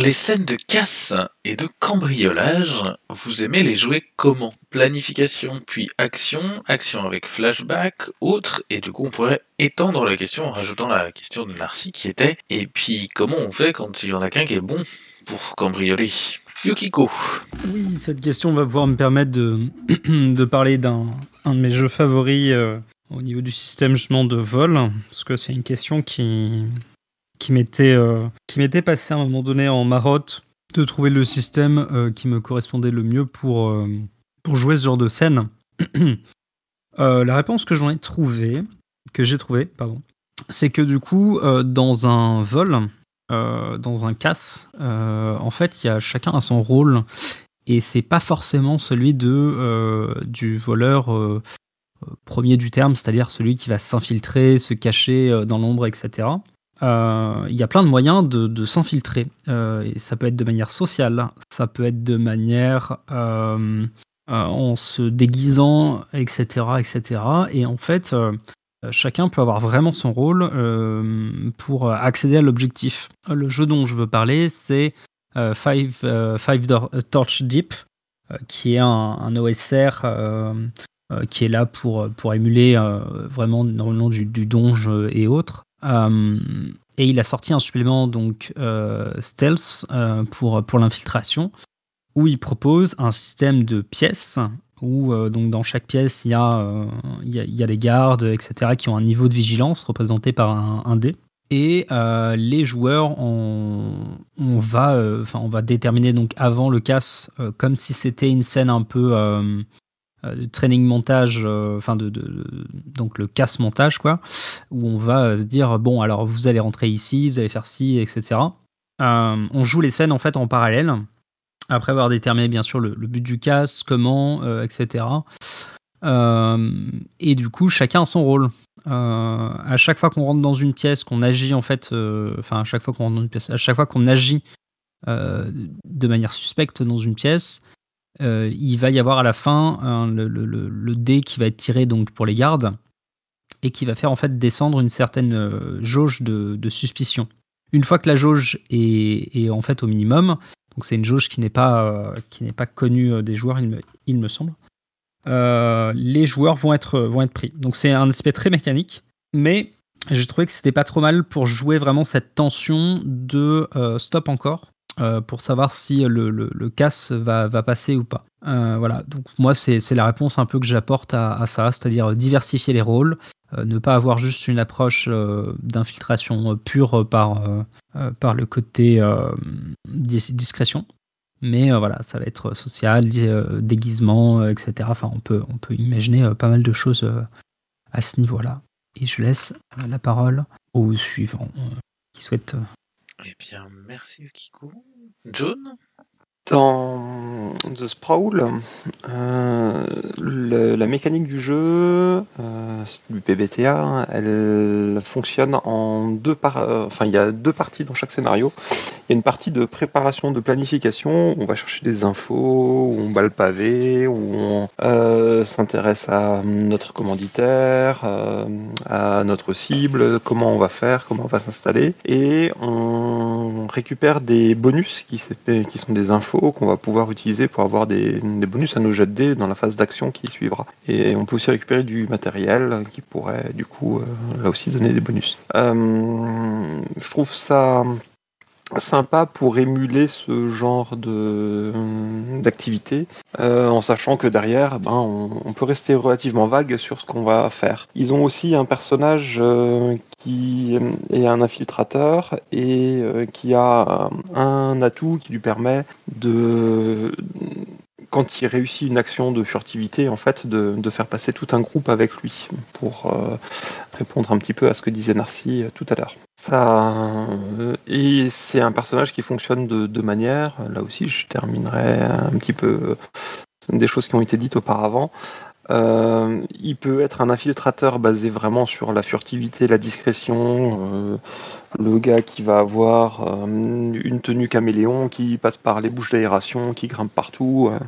Les scènes de casse et de cambriolage, vous aimez les jouer comment? Planification puis action, action avec flashback, autre, et du coup on pourrait étendre la question en rajoutant la question de Narcy qui était et puis comment on fait quand il y en a qu'un qui est bon pour cambrioler? Yukiko. Oui, cette question va pouvoir me permettre de, [clears throat] parler d'un de mes jeux favoris euh, au niveau du système justement de vol, parce que c'est une question qui, qui m'était euh, m'était passée à un moment donné en marotte de trouver le système euh, qui me correspondait le mieux pour, euh, pour jouer ce genre de scène. [clears throat] La réponse que j'en ai trouvée, que j'ai trouvée, pardon, c'est que du coup, dans un vol, dans un casse, en fait, y a chacun a son rôle et c'est pas forcément celui de du voleur premier du terme, c'est-à-dire celui qui va s'infiltrer, se cacher dans l'ombre, etc. Euh, il y a plein de moyens de, s'infiltrer. Euh, ça peut être de manière sociale, ça peut être de manière euh, en se déguisant, etc., etc. Et en fait, chacun peut avoir vraiment son rôle pour accéder à l'objectif. Le jeu dont je veux parler, c'est Five, Torch Deep, qui est un, un OSR qui est là pour, pour émuler vraiment normalement du, du donge et autres. Euh, et il a sorti un supplément donc euh, stealth euh, pour, pour l'infiltration où il propose un système de pièces où donc dans chaque pièce il y, a, il, y a, y a des gardes etc qui ont un niveau de vigilance représenté par un, dé. Et euh, les joueurs on, on va on va déterminer donc avant le casse euh, comme si c'était une scène un peu euh, de training montage, euh, enfin de, donc le casse montage quoi, où on va euh, se dire bon alors vous allez rentrer ici, vous allez faire ci, etc. on joue les scènes en fait en parallèle après avoir déterminé bien sûr le, but du casse, comment, etc. et du coup chacun a son rôle. Euh, à chaque fois qu'on rentre dans une pièce, qu'on agit en fait, euh, enfin à chaque fois qu'on rentre dans une pièce, à chaque fois qu'on agit euh, de manière suspecte dans une pièce, euh, il va y avoir à la fin un- le, dé qui va être tiré donc pour les gardes et qui va faire en fait descendre une certaine euh, jauge de, suspicion. Une fois que la jauge est, en fait au minimum, donc c'est une jauge qui n'est pas euh, pas connue des joueurs, il me, il me semble. les joueurs vont être vont être pris. Donc c'est un aspect très mécanique, mais j'ai trouvé que c'était pas trop mal pour jouer vraiment cette tension de stop encore euh, pour savoir si le, le, casse va, va passer ou pas. Euh, voilà, donc moi c'est la réponse un peu que j'apporte à, ça, c'est-à-dire diversifier les rôles, euh, ne pas avoir juste une approche euh, d'infiltration euh, pure par, euh, euh, par le côté euh, dis- discrétion. Mais euh, voilà, ça va être social, euh, déguisement, euh, etc. Enfin, on peut, on peut imaginer euh, pas mal de choses euh, à ce niveau-là. Et je laisse euh, la parole au suivant euh, qui souhaite. Eh bien, merci Kiko. John? Dans The Sprawl, euh, la mécanique du jeu, euh, du PBTA, elle fonctionne en deux par, euh, enfin il y a deux parties dans chaque scénario. Il y a une partie de préparation, de planification, où on va chercher des infos, où on bat le pavé, où on s'intéresse à notre commanditaire, à notre cible, comment on va faire, comment on va s'installer, et on récupère des bonus qui sont des infos qu'on va pouvoir utiliser pour avoir des, bonus à nos jets de dés dans la phase d'action qui suivra. Et on peut aussi récupérer du matériel qui pourrait du coup euh, là aussi donner des bonus. Euh, je trouve ça sympa pour émuler ce genre de d'activité euh, en sachant que derrière ben on, peut rester relativement vague sur ce qu'on va faire. Ils ont aussi un personnage euh, qui est un infiltrateur et euh, qui a un atout qui lui permet de quand il réussit une action de furtivité, en fait, de, de faire passer tout un groupe avec lui pour euh, répondre un petit peu à ce que disait Narcy euh, tout à l'heure. Ça, euh, et c'est un personnage qui fonctionne de deux manières. Là aussi, je terminerai un petit peu des choses qui ont été dites auparavant. Il peut être un infiltrateur basé vraiment sur la furtivité, la discrétion, le gars qui va avoir euh, une tenue caméléon, qui passe par les bouches d'aération, qui grimpe partout, euh,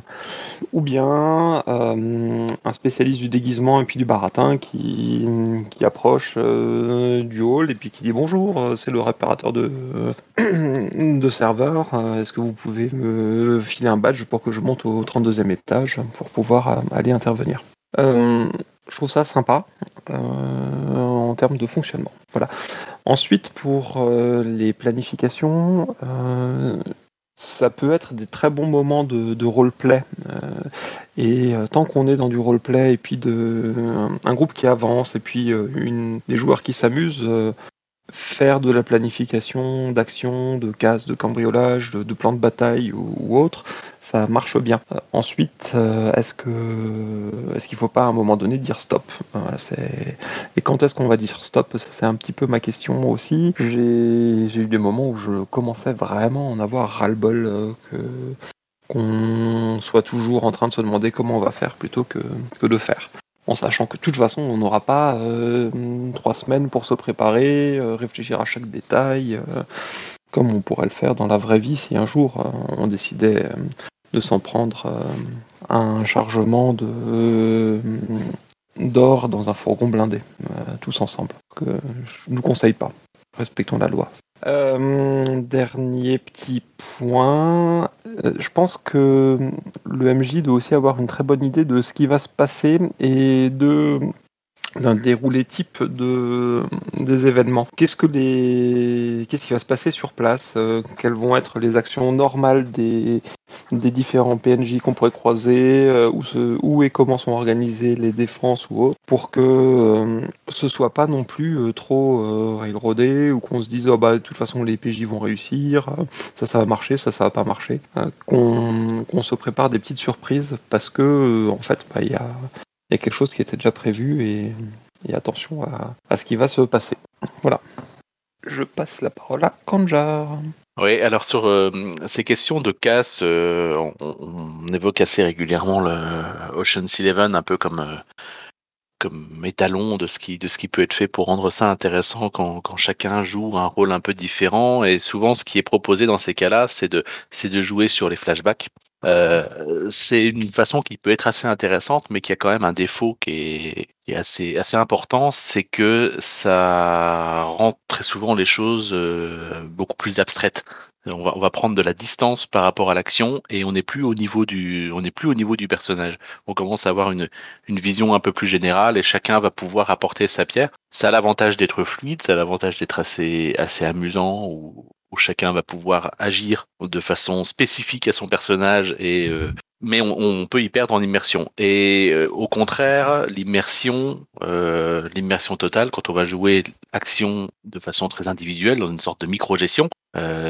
ou bien euh, un spécialiste du déguisement et puis du baratin qui, approche du hall et puis qui dit bonjour, c'est le réparateur de, [coughs] de serveur, est-ce que vous pouvez me filer un badge pour que je monte au 32e étage pour pouvoir aller intervenir? Je trouve ça sympa euh, en termes de fonctionnement. Voilà. Ensuite, pour euh, les planifications, euh, ça peut être des très bons moments de, de roleplay. Et tant qu'on est dans du roleplay et puis de, un, groupe qui avance et puis une, des joueurs qui s'amusent, faire de la planification d'action, de casse, de cambriolage, de, plan de bataille ou, autre, ça marche bien. Euh, ensuite, euh, est-ce que est-ce qu'il faut pas à un moment donné dire stop? Et quand est-ce qu'on va dire stop? C'est un petit peu ma question aussi. J'ai eu des moments où je commençais vraiment à en avoir ras-le-bol euh, qu'on soit toujours en train de se demander comment on va faire plutôt que, que de faire. En sachant que de toute façon, on n'aura pas euh, trois semaines pour se préparer, euh, réfléchir à chaque détail, euh, comme on pourrait le faire dans la vraie vie si un jour on décidait de s'en prendre euh, un chargement d'or dans un fourgon blindé, tous ensemble. Je ne vous conseille pas. Respectons la loi. Euh, dernier petit point. Euh, je pense que le MJ doit aussi avoir une très bonne idée de ce qui va se passer et de d'un déroulé type de des événements. Qu'est-ce que les qu'est-ce qui va se passer sur place? Euh, Quelles vont être les actions normales des des différents PNJ qu'on pourrait croiser, euh, où, où et comment sont organisées les défenses ou autres, pour que euh, ce soit pas non plus euh, trop railroadé, ou qu'on se dise oh, bah de toute façon les PJ vont réussir, ça ça va marcher, ça ça va pas marcher, qu'on se prépare des petites surprises parce que en fait bah, il y a il y a quelque chose qui était déjà prévu et, attention à, ce qui va se passer. Voilà. Je passe la parole à Kanjar. Oui, alors sur euh, ces questions de casse, euh, on, évoque assez régulièrement le Ocean's Eleven, un peu comme euh, comme étalon de ce qui de ce qui peut être fait pour rendre ça intéressant quand, quand chacun joue un rôle un peu différent et souvent ce qui est proposé dans ces cas-là c'est de de jouer sur les flashbacks euh, c'est une façon qui peut être assez intéressante, mais qui a quand même un défaut qui est, qui est assez, assez important, c'est que ça rend très souvent les choses euh, beaucoup plus abstraites. On va, on va prendre de la distance par rapport à l'action et on n'est plus au niveau du, plus au niveau du personnage. On commence à avoir une, une vision un peu plus générale et chacun va pouvoir apporter sa pierre. Ça a l'avantage d'être fluide, ça a l'avantage d'être assez, assez amusant ou, où chacun va pouvoir agir de façon spécifique à son personnage et euh, mais on, on, peut y perdre en immersion. Et euh, au contraire, l'immersion, euh, l'immersion totale, quand on va jouer action de façon très individuelle, dans une sorte de micro-gestion,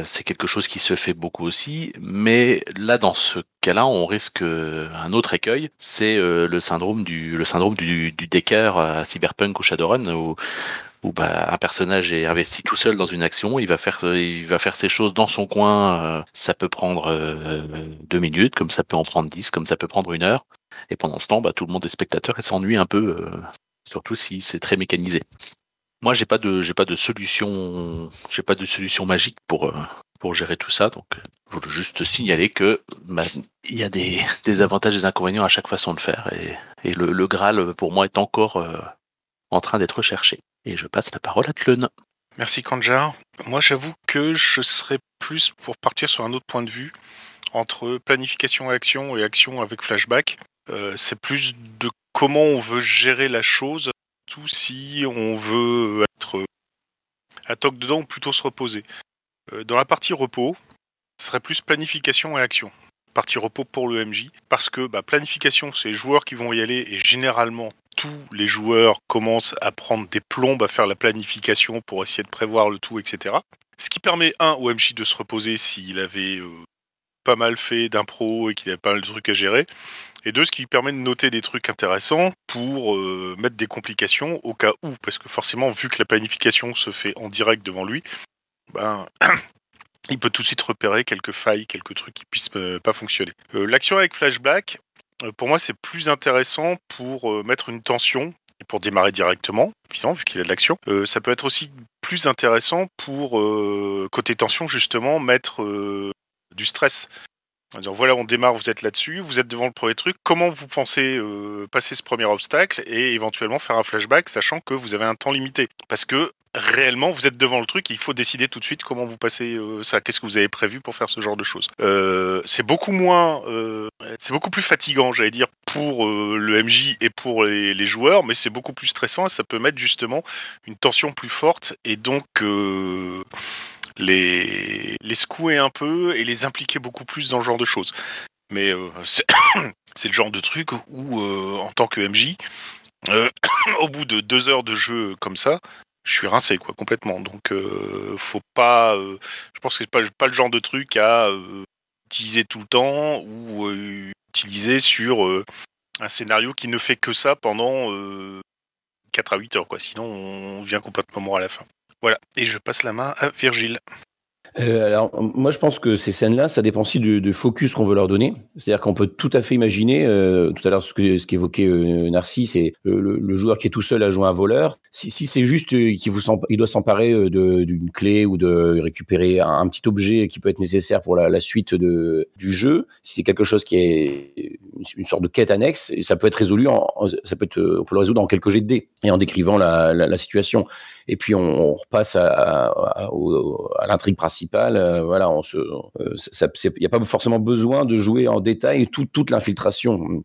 c'est quelque chose qui se fait beaucoup aussi. Mais là, dans ce cas-là, on risque un autre écueil, c'est le syndrome du le syndrome du, du Decker à Cyberpunk ou Shadowrun, où bah, un personnage est investi tout seul dans une action, il va faire, ses choses dans son coin. Euh, ça peut prendre euh, deux minutes, comme ça peut en prendre dix, comme ça peut prendre une heure. Et pendant ce temps, bah, tout le monde est spectateur et s'ennuie un peu, euh, surtout si c'est très mécanisé. Moi, j'ai pas de, j'ai pas de solution, j'ai pas de solution magique pour gérer tout ça. Donc, je voulais juste signaler que bah, il y a des, [laughs] avantages et des inconvénients à chaque façon de faire, et, le Graal pour moi est encore en train d'être recherché. Et je passe la parole à Tlun. Merci Kanjar. Moi j'avoue que je serais plus pour partir sur un autre point de vue entre planification et action et action avec flashback. Euh, c'est plus de comment on veut gérer la chose, tout si on veut être à toc dedans ou plutôt se reposer. Euh, dans la partie repos, ce serait plus planification et action. Partie repos pour le MJ, parce que bah, planification, c'est les joueurs qui vont y aller et généralement tous les joueurs commencent à prendre des plombes à faire la planification pour essayer de prévoir le tout, etc. Ce qui permet, un, au MJ de se reposer s'il avait euh, pas mal fait d'impro et qu'il avait pas mal de trucs à gérer. Et deux, ce qui lui permet de noter des trucs intéressants pour euh, mettre des complications au cas où. Parce que forcément, vu que la planification se fait en direct devant lui, ben, [clears throat] il peut tout de suite repérer quelques failles, quelques trucs qui puissent euh, pas fonctionner. L'action avec flashback, pour moi, c'est plus intéressant pour euh, mettre une tension et pour démarrer directement, évidemment, vu qu'il a de l'action. Euh, ça peut être aussi plus intéressant pour, euh, côté tension, justement, mettre euh, du stress. Dire, voilà, on démarre, vous êtes là-dessus, vous êtes devant le premier truc, comment vous pensez euh, passer ce premier obstacle et éventuellement faire un flashback, sachant que vous avez un temps limité. Parce que réellement, vous êtes devant le truc il faut décider tout de suite comment vous passez euh, ça, qu'est-ce que vous avez prévu pour faire ce genre de choses? Euh, c'est beaucoup moins, c'est beaucoup plus fatigant, j'allais dire, pour le MJ et pour les joueurs, mais c'est beaucoup plus stressant et ça peut mettre justement une tension plus forte et donc les, les secouer un peu et les impliquer beaucoup plus dans ce genre de choses. Mais euh, c'est [coughs] le genre de truc où, euh, en tant que MJ, euh, [coughs] au bout de deux heures de jeu comme ça, je suis rincé quoi complètement. Donc faut pas, je pense que c'est pas, pas le genre de truc à utiliser tout le temps ou utiliser sur un scénario qui ne fait que ça pendant 4 à 8 heures quoi. Sinon on vient complètement mort à la fin. Voilà, et je passe la main à Virgile. Euh, alors, moi, je pense que ces scènes-là, ça dépend aussi du, focus qu'on veut leur donner. C'est-à-dire qu'on peut tout à fait imaginer, euh, tout à l'heure, ce que ce qu'évoquait euh, Narcisse, c'est le, joueur qui est tout seul à jouer un voleur. Si, c'est juste qu'il il doit s'emparer d'une clé ou de récupérer un, petit objet qui peut être nécessaire pour la, suite du jeu, si c'est quelque chose qui est une, sorte de quête annexe, ça peut être résolu, en, ça peut être, on peut le résoudre en quelques jets de dés et en décrivant la situation et puis on, on repasse à, l'intrigue principale. Euh, voilà, se, il n'y a pas forcément besoin de jouer en détail tout, toute l'infiltration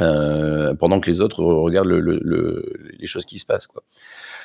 euh, pendant que les autres regardent le, le, le, les choses qui se passent.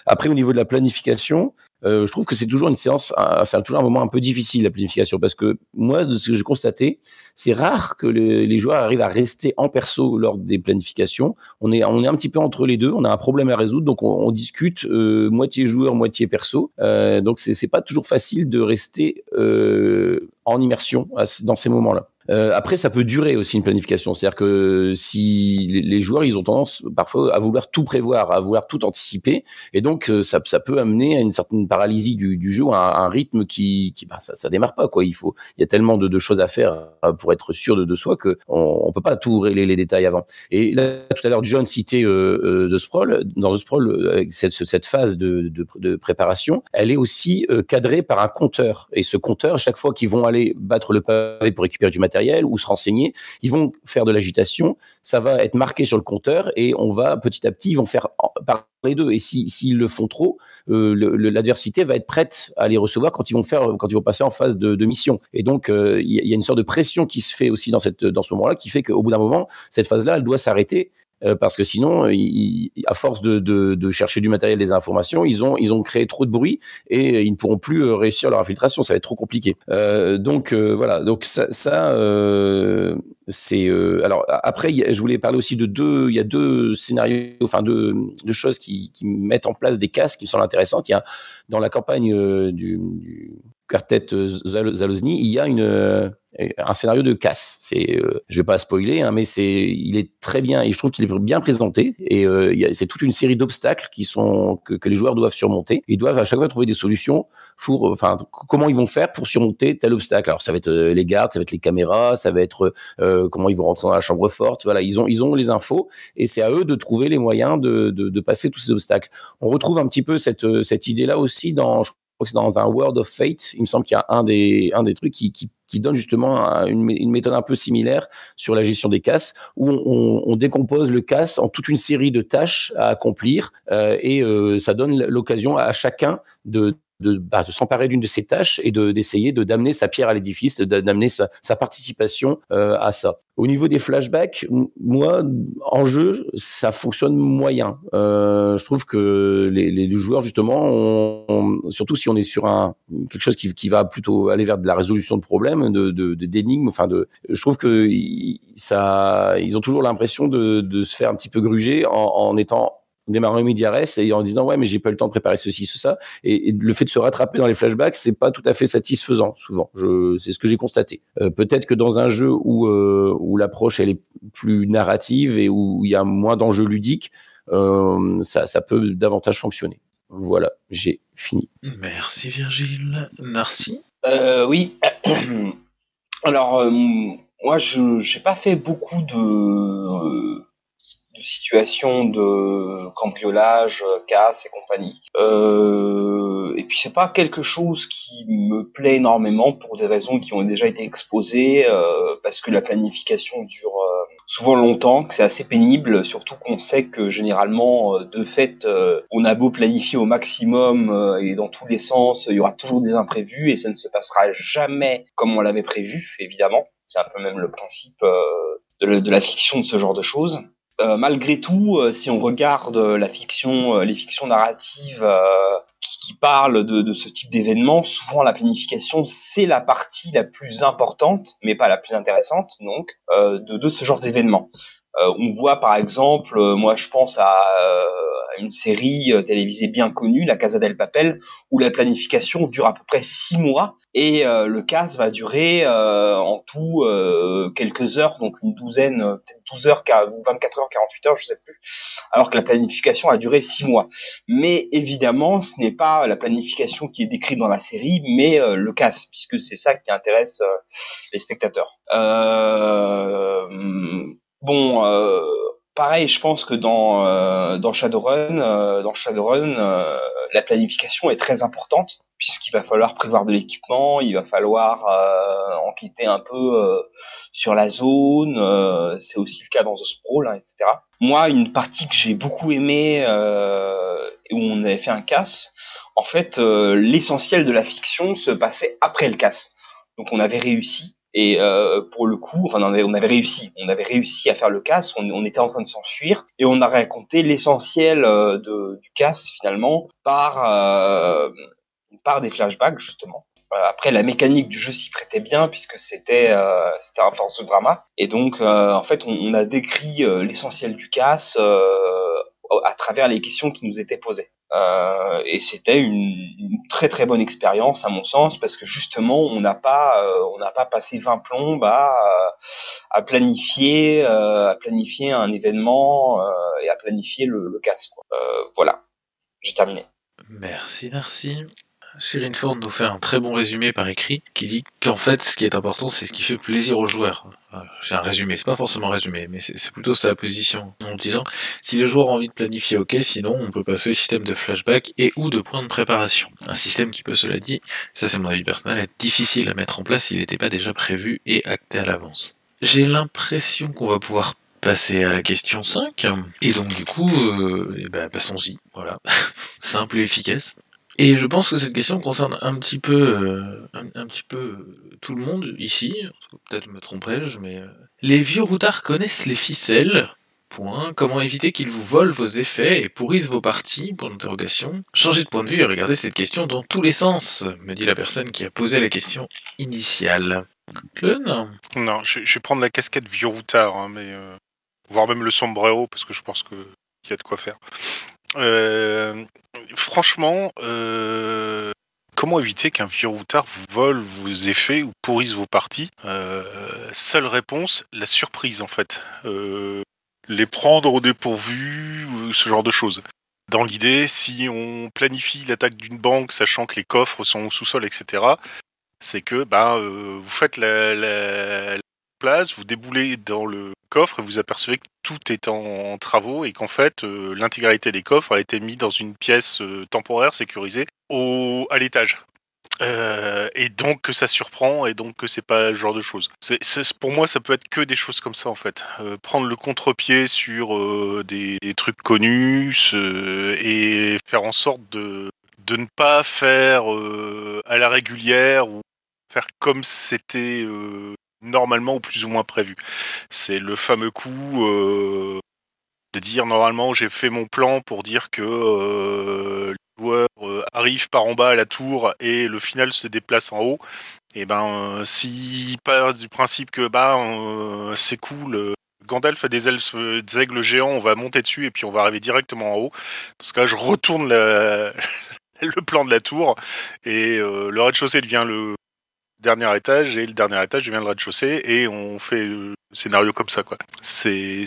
Après, au niveau de la planification, euh, je trouve que c'est toujours une séance, c'est toujours un moment un peu difficile la planification parce que moi, de ce que j'ai constaté, c'est rare que les, joueurs arrivent à rester en perso lors des planifications. On est, on est un petit peu entre les deux. On a un problème à résoudre, donc on, on discute euh, moitié joueur, moitié perso. Euh, donc c'est pas toujours facile de rester euh, en immersion dans ces moments-là. Euh, après, ça peut durer aussi une planification. C'est-à-dire que si les- joueurs, ils ont tendance parfois à vouloir tout prévoir, à vouloir tout anticiper, et donc euh, ça, peut amener à une certaine paralysie du, jeu, à un, rythme qui, qui bah, ça, démarre pas quoi. Il faut, il y a tellement de, de choses à faire euh, pour être sûr de, de soi que on, peut pas tout régler les détails avant. Et là, tout à l'heure, John citait euh, euh, The Sprawl. Dans The Sprawl, euh, cette, phase de, de, de préparation, elle est aussi euh, cadrée par un compteur. Et ce compteur, chaque fois qu'ils vont aller battre le pavé pour récupérer du matériel ou se renseigner, ils vont faire de l'agitation. Ça va être marqué sur le compteur et on va petit à petit, ils vont faire parler d'eux. Et si s'ils le font trop, euh, l'adversité va être prête à les recevoir quand ils vont faire, quand ils vont passer en phase de, mission. Et donc, euh, il y, a- il y a une sorte de pression qui se fait aussi dans cette, dans ce moment-là, qui fait qu'au bout d'un moment, cette phase-là, elle doit s'arrêter. Euh, parce que sinon, euh, ils- à force de, de, de chercher du matériel, des informations, ils ont, ils ont créé trop de bruit et ils ne pourront plus euh, réussir leur infiltration. Ça va être trop compliqué. Euh, donc voilà. Donc ça, ça c'est. alors après, je voulais parler aussi de deux. Il y a deux scénarios, enfin deux, deux choses qui, qui mettent en place des casques qui me semblent intéressantes. Il y a dans la campagne du, du quartet Zal- Zalozny, il y a une un scénario de casse. C'est, euh, je vais pas spoiler, hein, mais c'est, il est très bien et je trouve qu'il est bien présenté. Et euh, c'est toute une série d'obstacles qui sont que, que les joueurs doivent surmonter. Ils doivent à chaque fois trouver des solutions pour, enfin, c- comment ils vont faire pour surmonter tel obstacle. Alors ça va être euh, les gardes, ça va être les caméras, ça va être euh, comment ils vont rentrer dans la chambre forte. Voilà, ils ont ils ont les infos et c'est à eux de trouver les moyens de, de, de passer tous ces obstacles. On retrouve un petit peu cette euh, cette idée là aussi dans je crois que c'est dans un World of Fate. Il me semble qu'il y a un des un des trucs qui qui, donne justement un- une, mé- une méthode un peu similaire sur la gestion des casses, où on décompose le casse en toute une série de tâches à accomplir, euh, et euh, ça donne l'occasion à chacun de de, bah, de s'emparer d'une de ces tâches et de d'essayer de d'amener sa pierre à l'édifice, d'amener sa, sa participation euh, à ça. Au niveau des flashbacks, moi, en jeu, ça fonctionne moyen. Euh, je trouve que les, joueurs, justement, surtout si on est sur quelque chose qui, va plutôt aller vers de la résolution de problèmes, de d'énigmes, enfin je trouve que ça, ils ont toujours l'impression de, se faire un petit peu gruger en étant en démarrant immédiates et en disant ouais mais j'ai pas eu le temps de préparer ceci ceci et, et le fait de se rattraper dans les flashbacks c'est pas tout à fait satisfaisant souvent. Je c'est ce que j'ai constaté. Euh, peut-être que dans un jeu où euh, où l'approche elle est plus narrative et où il y a moins d'enjeux ludiques euh, ça ça peut davantage fonctionner. Voilà j'ai fini. Merci Virgile. Narcy Euh, oui. [clears throat] Alors, euh, moi, je n'ai pas fait beaucoup de, de de cambriolage, casse et compagnie. Euh, et puis, c'est pas quelque chose qui me plaît énormément pour des raisons qui ont déjà été exposées, euh, parce que la planification dure euh, souvent longtemps, que c'est assez pénible, surtout qu'on sait que généralement, euh, de fait, on a beau planifier au maximum et dans tous les sens, il y aura toujours des imprévus et ça ne se passera jamais comme on l'avait prévu, évidemment. C'est un peu même le principe de la fiction de ce genre de choses. Euh, malgré tout, euh, si on regarde euh, la fiction, les fictions narratives qui, parlent de, ce type d'événements, souvent la planification, c'est la partie la plus importante, mais pas la plus intéressante, donc, de, de ce genre d'événements. Euh, on voit par exemple, euh, moi je pense à, euh, une série télévisée bien connue, La Casa del Papel, où la planification dure à peu près six mois et le casse va durer en tout quelques heures, donc une douzaine, peut-être 12 heures, quar- ou 24 heures, 48 heures, je sais plus, alors que la planification a duré six mois. Mais évidemment, ce n'est pas la planification qui est décrite dans la série, mais le casse, puisque c'est ça qui intéresse les spectateurs. Euh, bon, euh, pareil, je pense que dans euh, dans Shadowrun, euh, dans Shadowrun, euh, la planification est très importante puisqu'il va falloir prévoir de l'équipement, il va falloir euh, enquêter un peu euh, sur la zone. c'est aussi le cas dans The Sprawl, hein, etc. Moi, une partie que j'ai beaucoup aimée où on avait fait un casse, en fait, l'essentiel de la fiction se passait après le casse. Donc, on avait réussi. Et euh, pour le coup, enfin, on avait, réussi. On avait réussi à faire le casse. On, était en train de s'enfuir et on a raconté l'essentiel euh, du casse finalement par euh, par des flashbacks justement. Euh, Après, la mécanique du jeu s'y prêtait bien puisque c'était euh, c'était un force de drama. Et donc, en fait, on, on a décrit l'essentiel du casse à, travers les questions qui nous étaient posées. Euh, et c'était une, très très bonne expérience à mon sens parce que justement on n'a pas euh, on n'a pas passé 20 plombes à, à planifier à planifier un événement et à planifier le, le casse. voilà, j'ai terminé. Merci, merci. Cyril Ford nous fait un très bon résumé par écrit qui dit qu'en fait, ce qui est important, c'est ce qui fait plaisir aux joueurs. J'ai un résumé, c'est pas forcément un résumé, mais c'est plutôt sa position en disant si les joueurs ont envie de planifier, ok, sinon on peut passer au système de flashback et ou de points de préparation. Un système qui peut, cela dit, ça c'est mon avis personnel, être difficile à mettre en place s'il n'était pas déjà prévu et acté à l'avance. J'ai l'impression qu'on va pouvoir passer à la question 5. Et donc du coup, euh, eh ben, passons-y. Voilà. [laughs] Simple et efficace. Et je pense que cette question concerne un petit peu, euh, un, petit peu euh, tout le monde ici. Peut-être me tromperai-je, mais euh, les vieux routards connaissent les ficelles. Point. Comment éviter qu'ils vous volent vos effets et pourrissent vos parties? Pour l'interrogation. Changez de point de vue et regardez cette question dans tous les sens, me dit la personne qui a posé la question initiale. Non, je, vais prendre la casquette vieux routard, hein, mais voire même le sombrero parce que je pense qu'il y a de quoi faire. Euh, franchement, euh, comment éviter qu'un vieux routard vous vole vos effets ou pourrisse vos parties? Euh, Seule réponse, la surprise en fait. les prendre au dépourvu, ce genre de choses. Dans l'idée, si on planifie l'attaque d'une banque, sachant que les coffres sont au sous-sol, etc., c'est que ben, vous faites la, place, vous déboulez dans le coffre et vous apercevez que tout est en, travaux et qu'en fait euh, l'intégralité des coffres a été mis dans une pièce euh, temporaire sécurisée au, à l'étage. Euh, et donc que ça surprend et donc que c'est pas le genre de choses. pour moi, ça peut être que des choses comme ça en fait. prendre le contre-pied sur des, trucs connus et faire en sorte de, de ne pas faire à la régulière ou faire comme c'était normalement ou plus ou moins prévu. C'est le fameux coup euh, de dire normalement j'ai fait mon plan pour dire que euh, le joueur euh, arrive par en bas à la tour et le final se déplace en haut. Et ben si part du principe que bah c'est cool. Gandalf a des, elfes, des aigles géants, on va monter dessus et puis on va arriver directement en haut. Dans ce cas, je retourne [laughs] le plan de la tour et le rez-de-chaussée devient le dernier étage et le dernier étage devient le rez-de-chaussée et on fait le scénario comme ça quoi. C'est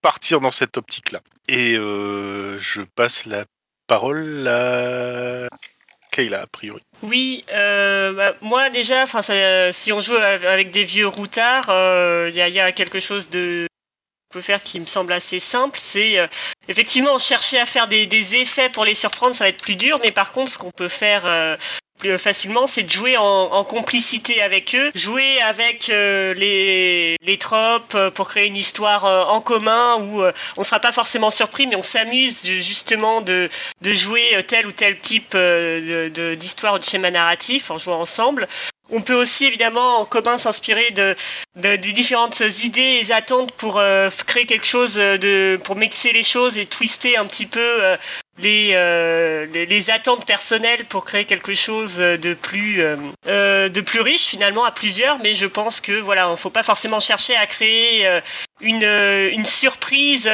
partir dans cette optique là. Et euh, je passe la parole à Kayla a priori. Oui, euh, bah, moi déjà, si on joue avec des vieux routards, euh, il y, a, quelque chose de peut faire qui me semble assez simple, c'est effectivement chercher à faire des, effets pour les surprendre, ça va être plus dur, mais par contre ce qu'on peut faire facilement, c'est de jouer en, complicité avec eux, jouer avec euh, les, les tropes euh, pour créer une histoire euh, en commun où on sera pas forcément surpris, mais on s'amuse justement de, de jouer tel ou tel type d'histoire de, de schéma narratif en jouant ensemble. On peut aussi évidemment en commun s'inspirer de, de, différentes idées et attentes pour créer quelque chose de pour mixer les choses et twister un petit peu euh, les, les, attentes personnelles pour créer quelque chose de plus euh, euh, de plus riche finalement à plusieurs mais je pense que voilà on faut pas forcément chercher à créer une, une surprise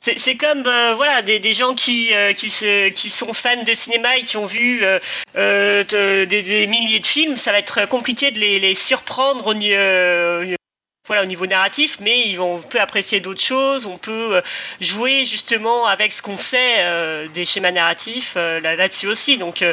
c'est comme voilà des, des gens qui qui se, qui sont fans de cinéma et qui ont vu des, milliers de films ça va être compliqué de les, les surprendre voilà, au niveau narratif, mais on peut apprécier d'autres choses, on peut euh, jouer justement avec ce qu'on sait euh, des schémas narratifs euh, là-dessus aussi. Donc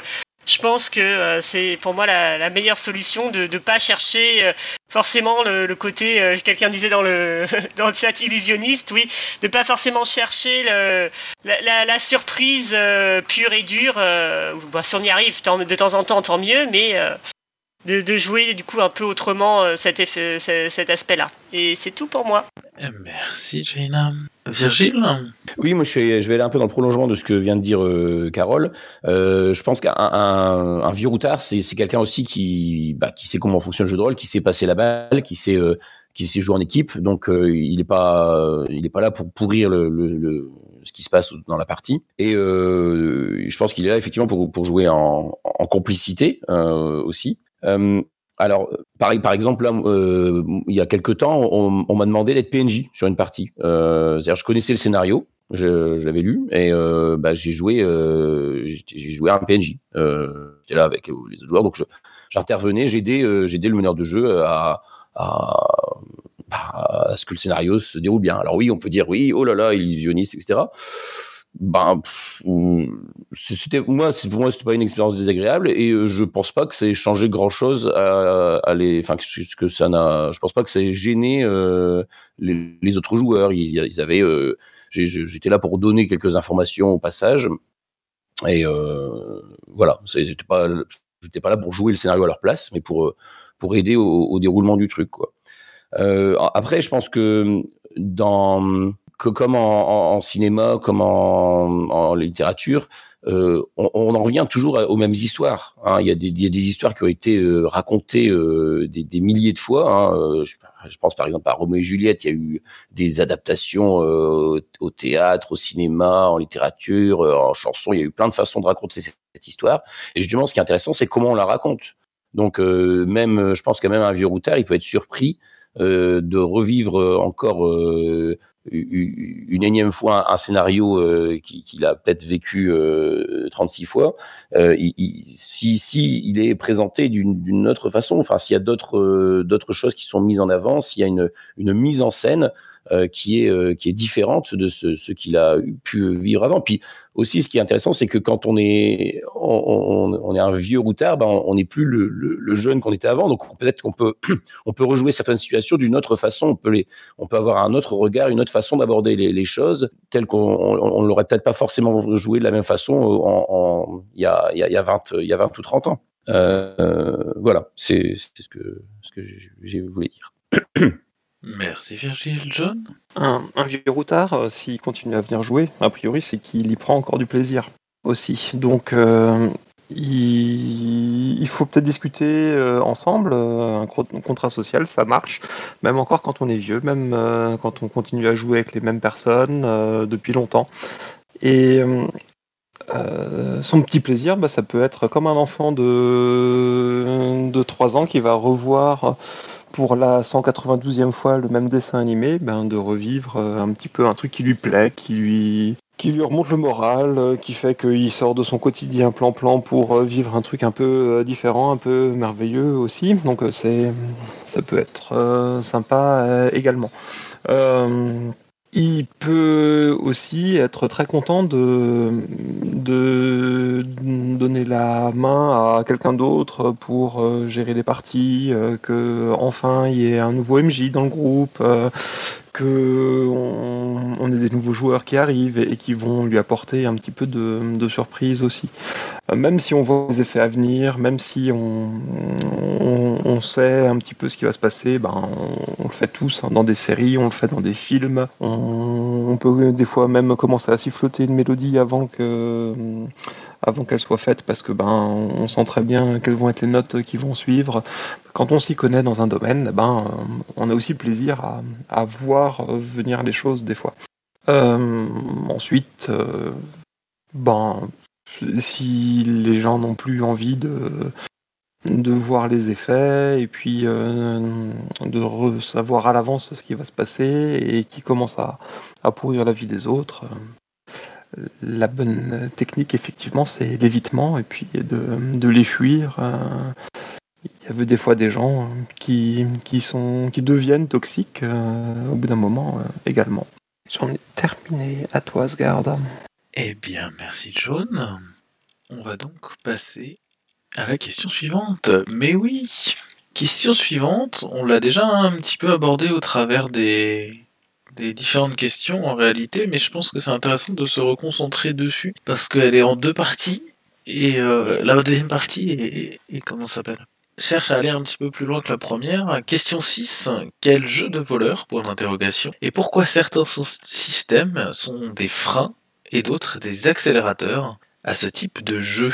je pense que c'est pour moi la, meilleure solution de ne pas chercher forcément le, côté, quelqu'un disait dans le, [laughs] dans le chat illusionniste, oui, de pas forcément chercher le, la, surprise pure et dure. Bah, si on y arrive de temps en temps, tant mieux, mais de, jouer du coup un peu autrement euh, cet, effet, cet aspect-là. Et c'est tout pour moi. Eh, merci Jaina. Virgile Oui, moi je, vais aller un peu dans le prolongement de ce que vient de dire euh, Carole. Euh, je pense qu'un un, vieux routard, c'est quelqu'un aussi qui, bah, qui sait comment fonctionne le jeu de rôle, qui sait passer la balle, qui sait, qui sait jouer en équipe. Donc il n'est pas, il est pas là pour pourrir le, le, ce qui se passe dans la partie. Et je pense qu'il est là effectivement pour, pour jouer en, en complicité aussi. Euh, alors, par, par exemple, euh, il y a quelques temps, on, m'a demandé d'être PNJ sur une partie. Euh, c'est-à-dire, je connaissais le scénario, Je, l'avais lu et bah, j'ai joué, j'ai j'ai joué un PNJ. J'étais là avec les autres joueurs, donc j'intervenais, euh, j'aidais le meneur de jeu à, bah, à ce que le scénario se déroule bien. Alors oui, on peut dire oui, oh là là, illusionniste, etc. Ben, c'était moi, pour moi, c'était pas une expérience désagréable et euh, je pense pas que ça ait changé grand chose à, les, enfin que, que ça n'a, je pense pas que ça ait gêné euh, les, autres joueurs. Ils, avaient, euh, j'étais là pour donner quelques informations au passage et euh, voilà, j'étais pas, j'étais pas là pour jouer le scénario à leur place, mais pour pour aider au, au déroulement du truc, quoi. Après, je pense que dans que comme en, en- en cinéma, comme en, en littérature, euh, on, on en revient toujours aux mêmes histoires. hein. Il, y a des, il y a des histoires qui ont été euh, racontées euh, des, des milliers de fois. hein. Euh, Je, je pense par exemple à Roméo et Juliette. Il y a eu des adaptations euh, au théâtre, au cinéma, en littérature, euh, en chanson. Il y a eu plein de façons de raconter cette, histoire. Et justement, ce qui est intéressant, c'est comment on la raconte. Donc même, je pense que même un vieux routard, il peut être surpris de revivre encore une énième fois un scénario euh, qui- qu'il a peut-être vécu euh, 36 fois, euh, il, si, il est présenté d'une autre façon, enfin s'il y a d'autres euh, d'autres choses qui sont mises en avant, s'il y a une, une mise en scène euh, qui est euh, qui est différente de ce, ce qu'il a pu vivre avant. Puis aussi, ce qui est intéressant, c'est que quand on est on, on- on est un vieux routard, ben on n'est plus le, le- le jeune qu'on était avant. Donc peut-être qu'on peut [clears throat] on peut rejouer certaines situations d'une autre façon. On peut les on peut avoir un autre regard, une autre façon d'aborder les, les choses, telles qu'on on, l'aurait peut-être pas forcément joué de la même façon en, en- il y a il y y a 20 il y a 20 ou 30 ans. Euh, voilà, c'est ce que ce que j'ai j'ai voulu dire. [clears throat] Merci Virgile. John? Un, vieux routard, euh, s'il continue à venir jouer, a priori, c'est qu'il y prend encore du plaisir aussi. Donc, euh, il, faut peut-être discuter euh, ensemble. un contrat social, ça marche, même encore quand on est vieux, même quand on continue à jouer avec les mêmes personnes depuis longtemps. Et son petit plaisir, bah, ça peut être comme un enfant de, de 3 ans qui va revoir pour la 192e fois le même dessin animé, ben, de revivre euh, un petit peu un truc qui lui plaît, qui lui, qui lui remonte le moral, euh, qui fait qu'il sort de son quotidien plan-plan pour euh, vivre un truc un peu différent, un peu merveilleux aussi. Donc c'est, ça peut être sympa également. Il peut aussi être très content de, donner la main à quelqu'un d'autre pour euh, gérer les parties, euh, que enfin il y ait un nouveau MJ dans le groupe, euh, que on, ait des nouveaux joueurs qui arrivent et, qui vont lui apporter un petit peu de, surprise aussi. Même si on voit les effets à venir, même si on, sait un petit peu ce qui va se passer, ben on, le fait tous hein, dans des séries, on le fait dans des films. On peut des fois même commencer à siffloter une mélodie avant que avant qu'elle soit faite parce que ben on sent très bien quelles vont être les notes qui vont suivre. Quand on s'y connaît dans un domaine, ben on a aussi plaisir à, à voir venir les choses des fois. Euh, ensuite, euh, ben si les gens n'ont plus envie de de voir les effets et puis euh, de savoir à l'avance ce qui va se passer et qui commence à, à pourrir la vie des autres. La bonne technique, effectivement, c'est l'évitement et puis de, de les fuir. Il y avait des fois des gens qui, qui, sont, qui deviennent toxiques euh, au bout d'un moment euh, également. J'en ai terminé. À toi, Asgard. Eh bien, merci John. On va donc passer à la question suivante. Mais oui, question suivante, on l'a déjà un petit peu abordée au travers des, différentes questions en réalité, mais je pense que c'est intéressant de se reconcentrer dessus parce qu'elle est en deux parties et euh, la deuxième partie est, comment s'appelle? Cherche à aller un petit peu plus loin que la première. Question 6. Quel jeu de voleur Point d'interrogation. Et pourquoi certains systèmes sont des freins et d'autres des accélérateurs à ce type de jeu?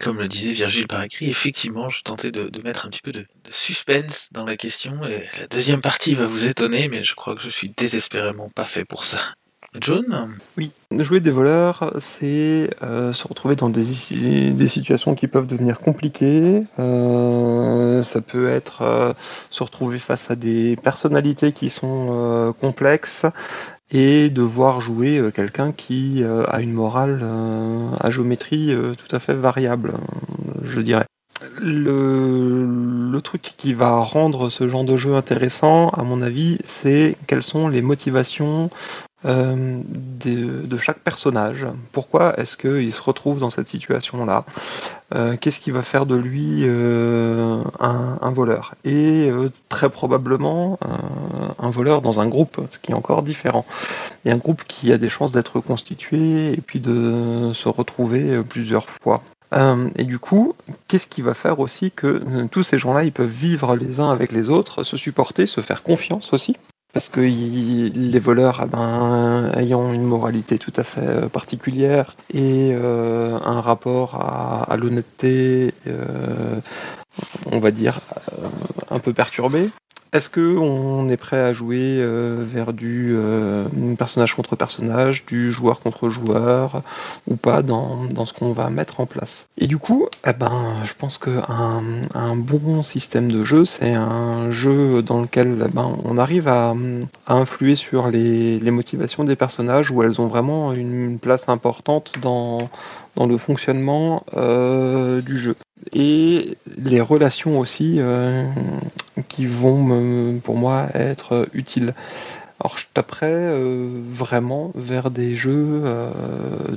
Comme le disait Virgile par écrit, effectivement, je tentais de, mettre un petit peu de, suspense dans la question. Et la deuxième partie va vous étonner, mais je crois que je suis désespérément pas fait pour ça. John? Oui, jouer des voleurs, c'est euh, se retrouver dans des, des situations qui peuvent devenir compliquées. Euh, ça peut être euh, se retrouver face à des personnalités qui sont complexes et devoir jouer euh, quelqu'un qui euh, a une morale euh, à géométrie tout à fait variable, je dirais. Le, truc qui va rendre ce genre de jeu intéressant, à mon avis, c'est quelles sont les motivations euh, de, chaque personnage. Pourquoi est-ce qu'il se retrouve dans cette situation-là? Euh, Qu'est-ce qui va faire de lui euh, un, voleur? Et très probablement un voleur dans un groupe, ce qui est encore différent. Et un groupe qui a des chances d'être constitué et puis de se retrouver plusieurs fois. Et du coup, qu'est-ce qui va faire aussi que tous ces gens-là, ils peuvent vivre les uns avec les autres, se supporter, se faire confiance aussi? Parce que les voleurs, eh ben, ayant une moralité tout à fait euh, particulière et euh, un rapport à, à l'honnêteté, euh, on va dire, euh, un peu perturbé, est-ce que on est prêt à jouer euh, vers du euh, personnage contre personnage, du joueur contre joueur, ou pas dans, ce qu'on va mettre en place? Et du coup, eh ben, je pense qu'un un bon système de jeu, c'est un jeu dans lequel eh ben, on arrive à, influer sur les, motivations des personnages, où elles ont vraiment une place importante dans, dans le fonctionnement euh, du jeu et les relations aussi euh, qui vont me, pour moi être utiles. Alors je taperais euh, vraiment vers des jeux euh,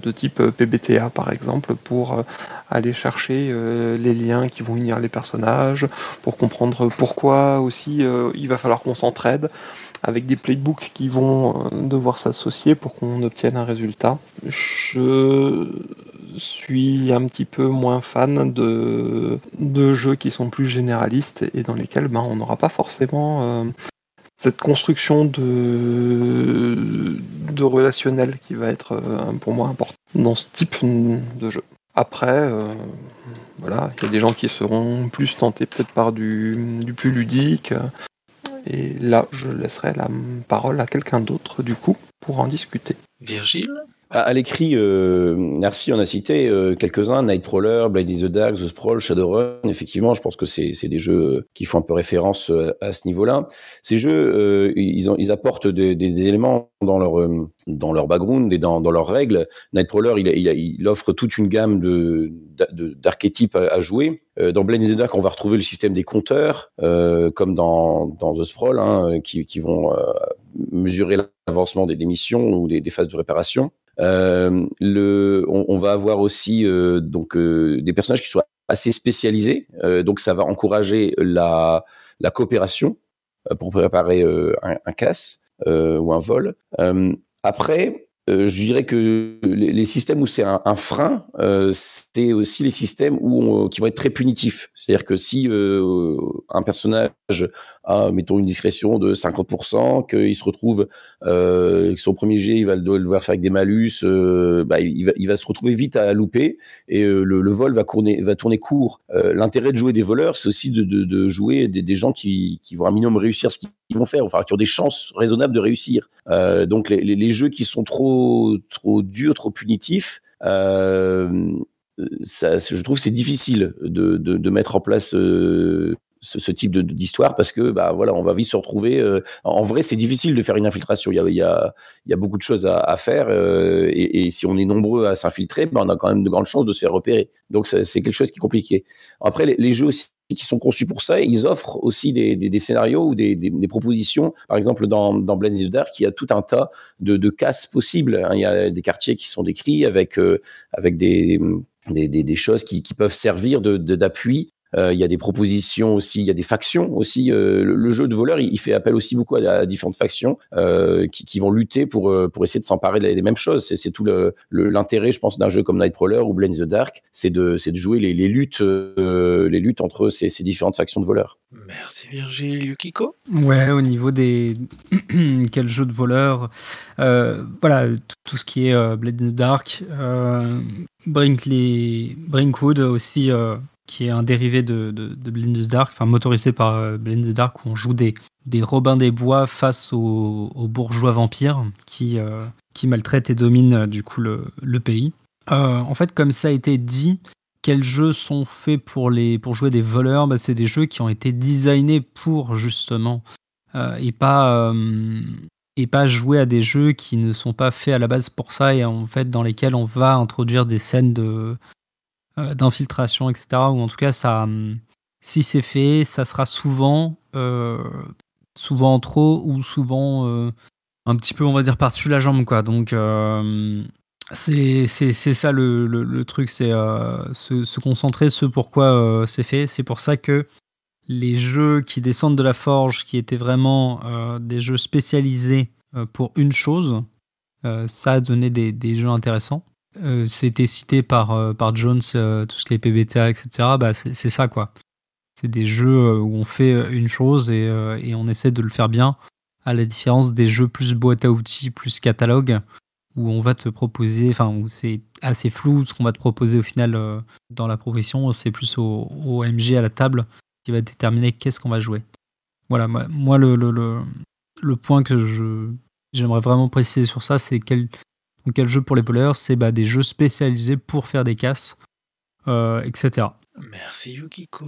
de type PBTA par exemple pour euh, aller chercher euh, les liens qui vont unir les personnages, pour comprendre pourquoi aussi il va falloir qu'on s'entraide avec des playbooks qui vont devoir s'associer pour qu'on obtienne un résultat. Je suis un petit peu moins fan de, jeux qui sont plus généralistes et dans lesquels ben, on n'aura pas forcément euh, cette construction de, relationnel qui va être euh, pour moi important dans ce type de jeu. Après, euh, voilà, il y a des gens qui seront plus tentés peut-être par du plus ludique. Et là, je laisserai la parole à quelqu'un d'autre, du coup, pour en discuter. Virgile? À, l'écrit, euh, merci, on a cité euh, quelques-uns, Nightcrawler, Blade is the Dark, The Sprawl, Shadowrun. Effectivement, je pense que c'est des jeux euh, qui font un peu référence euh, à ce niveau-là. Ces jeux, euh, ils, ont, ils apportent des, des, éléments dans leur dans leur background et dans, dans leurs règles. Nightcrawler, il, il, il, offre toute une gamme de d'archétypes à, à, jouer. dans Blade is the Dark, on va retrouver le système des compteurs, comme dans, dans The Sprawl, hein, qui, qui vont mesurer l'avancement des, des missions ou des, des phases de réparation. Euh, le, on, on, va avoir aussi euh, donc euh, des personnages qui soient assez spécialisés, euh, donc ça va encourager la, la coopération euh, pour préparer un, un, casse ou un vol. après, je dirais que les, les systèmes où c'est un, un, frein, c'est aussi les systèmes où on, qui vont être très punitifs. C'est-à-dire que si un personnage a, mettons, une discrétion de 50%, qu'il se retrouve euh, que son premier jet, il va le devoir faire avec des malus, euh, bah, il, va, il va se retrouver vite à louper et euh, le, le, vol va, courner, va tourner court. L'intérêt de jouer des voleurs, c'est aussi de, de, de jouer des, des, gens qui, qui vont un minimum réussir ce qu'ils vont faire, enfin qui ont des chances raisonnables de réussir. donc les, les, les jeux qui sont trop trop dur, trop punitif. Euh, ça, je trouve c'est difficile de, de, de, mettre en place euh, ce, type d'histoire parce que bah voilà on va vite se retrouver euh, en vrai c'est difficile de faire une infiltration il y a, il y a, beaucoup de choses à, faire euh, et, si on est nombreux à s'infiltrer bah, on a quand même de grandes chances de se faire repérer donc c'est quelque chose qui est compliqué après les, jeux aussi qui sont conçus pour ça. Ils offrent aussi des, des, scénarios ou des, des, propositions. Par exemple, dans, dans in the Dark, il y a tout un tas de, de casses possibles. Hein. Il y a des quartiers qui sont décrits avec, euh, avec des, des, choses qui, qui peuvent servir d'appui il y a des propositions aussi, il y a des factions aussi. Euh, le, le, jeu de voleur, il, il, fait appel aussi beaucoup à, à différentes factions euh, qui, qui, vont lutter pour euh, pour essayer de s'emparer des, mêmes choses. C'est tout l'intérêt, je pense, d'un jeu comme Nightcrawler ou Blade in the Dark, c'est de c'est de jouer les, les luttes euh, les luttes entre ces, ces, différentes factions de voleurs. Merci Virgile Yukiko? Ouais, au niveau des [clears throat] quel jeu de voleur, voilà tout ce qui est Blade in the Dark, Brinkley, Brinkwood aussi qui est un dérivé de, de, Blind the Dark, enfin motorisé par euh, Blind the Dark, où on joue des, des Robins des Bois face aux, bourgeois vampires qui, euh, qui maltraitent et dominent euh, du coup le, le pays. En fait, comme ça a été dit, quels jeux sont faits pour, les, pour jouer des voleurs? Bah, C'est des jeux qui ont été designés pour justement, et pas et pas jouer à des jeux qui ne sont pas faits à la base pour ça et en fait dans lesquels on va introduire des scènes de d'infiltration, etc. Ou en tout cas, ça, hum, si c'est fait, ça sera souvent, euh, souvent trop ou souvent euh, un petit peu, on va dire, par-dessus la jambe, quoi. Donc, c'est ça le, le, truc, c'est se, se, concentrer ce pourquoi c'est fait. C'est pour ça que les jeux qui descendent de la forge, qui étaient vraiment des jeux spécialisés pour une chose, ça a donné des, des jeux intéressants. Euh, c'était cité par, euh, par Jones, euh, tout ce qui est PBTA, etc., bah, c'est ça, quoi. C'est des jeux où on fait une chose et, on essaie de le faire bien, à la différence des jeux plus boîte à outils, plus catalogue, où on va te proposer, enfin, où c'est assez flou ce qu'on va te proposer au final dans la profession, c'est plus au, MG à la table qui va déterminer qu'est-ce qu'on va jouer. Voilà, moi, le, le, le, le point que j'aimerais vraiment préciser sur ça, c'est quel, donc quel jeu pour les voleurs C'est bah, des jeux spécialisés pour faire des casses, euh, etc. Merci Yukiko.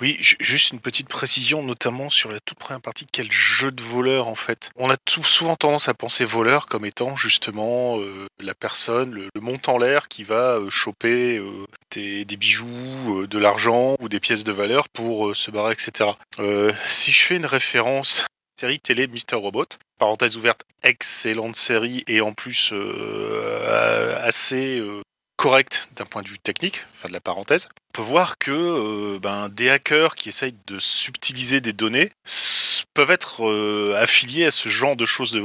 Oui, juste une petite précision, notamment sur la toute première partie, quel jeu de voleur en fait? On a tout, souvent tendance à penser voleur comme étant justement euh, la personne, le, montant en l'air qui va euh, choper des, bijoux, de l'argent ou des pièces de valeur pour se barrer, etc. si je fais une référence série télé Mister Robot. Parenthèse ouverte, excellente série et en plus euh, assez euh, correcte d'un point de vue technique, fin de la parenthèse. On peut voir que euh, ben, des hackers qui essayent de subtiliser des données peuvent être affiliés à ce genre de choses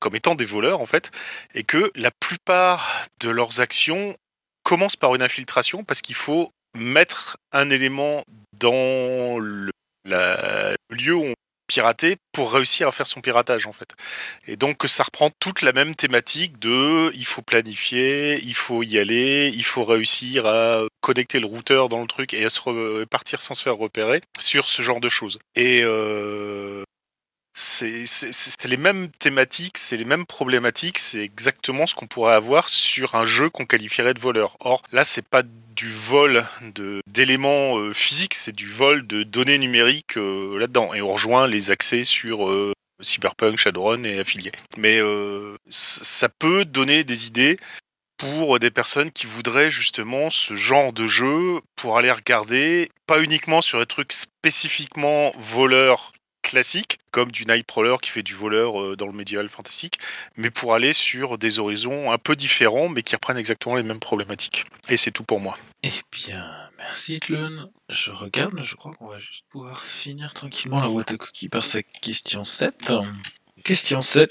comme étant des voleurs en fait, et que la plupart de leurs actions commencent par une infiltration parce qu'il faut mettre un élément dans le, le lieu où on pirater pour réussir à faire son piratage en fait. Et donc ça reprend toute la même thématique de il faut planifier, il faut y aller, il faut réussir à connecter le routeur dans le truc et à se sans se faire repérer sur ce genre de choses. Et euh, c'est les mêmes thématiques, c'est les mêmes problématiques, c'est exactement ce qu'on pourrait avoir sur un jeu qu'on qualifierait de voleur. Or, là, c'est pas du vol d'éléments euh, physiques, c'est du vol de données numériques euh, là-dedans. Et on rejoint les accès sur euh, Cyberpunk, Shadowrun et affiliés. Mais ça peut donner des idées pour des personnes qui voudraient justement ce genre de jeu pour aller regarder, pas uniquement sur des trucs spécifiquement voleurs classique, comme du Nightcrawler qui fait du voleur euh, dans le médiéval fantastique, mais pour aller sur des horizons un peu différents, mais qui reprennent exactement les mêmes problématiques. Et c'est tout pour moi. Eh bien, merci Tlun. Je regarde, je crois qu'on va juste pouvoir finir tranquillement la cookies par sa question 7. Question 7.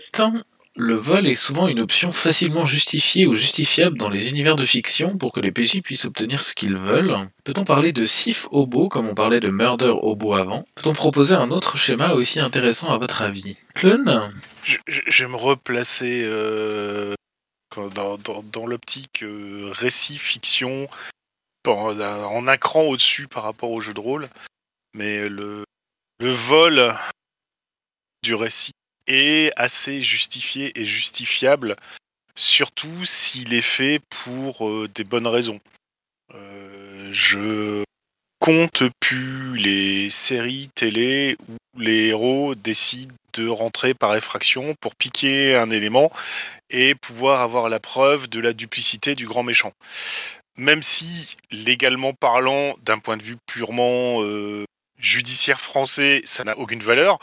Le vol est souvent une option facilement justifiée ou justifiable dans les univers de fiction pour que les PJ puissent obtenir ce qu'ils veulent. Peut-on parler de Sif Hobo comme on parlait de Murder Hobo avant? Peut-on proposer un autre schéma aussi intéressant à votre avis? Clone? Je, vais me replacer euh, dans, l'optique euh, récit-fiction en, en au-dessus par rapport au jeu de rôle. Mais le, le vol du récit est assez justifié et justifiable, surtout s'il est fait pour euh, des bonnes raisons. Euh, je compte plus les séries télé où les héros décident de rentrer par effraction pour piquer un élément et pouvoir avoir la preuve de la duplicité du grand méchant. Même si, légalement parlant, d'un point de vue purement euh, judiciaire français, ça n'a aucune valeur,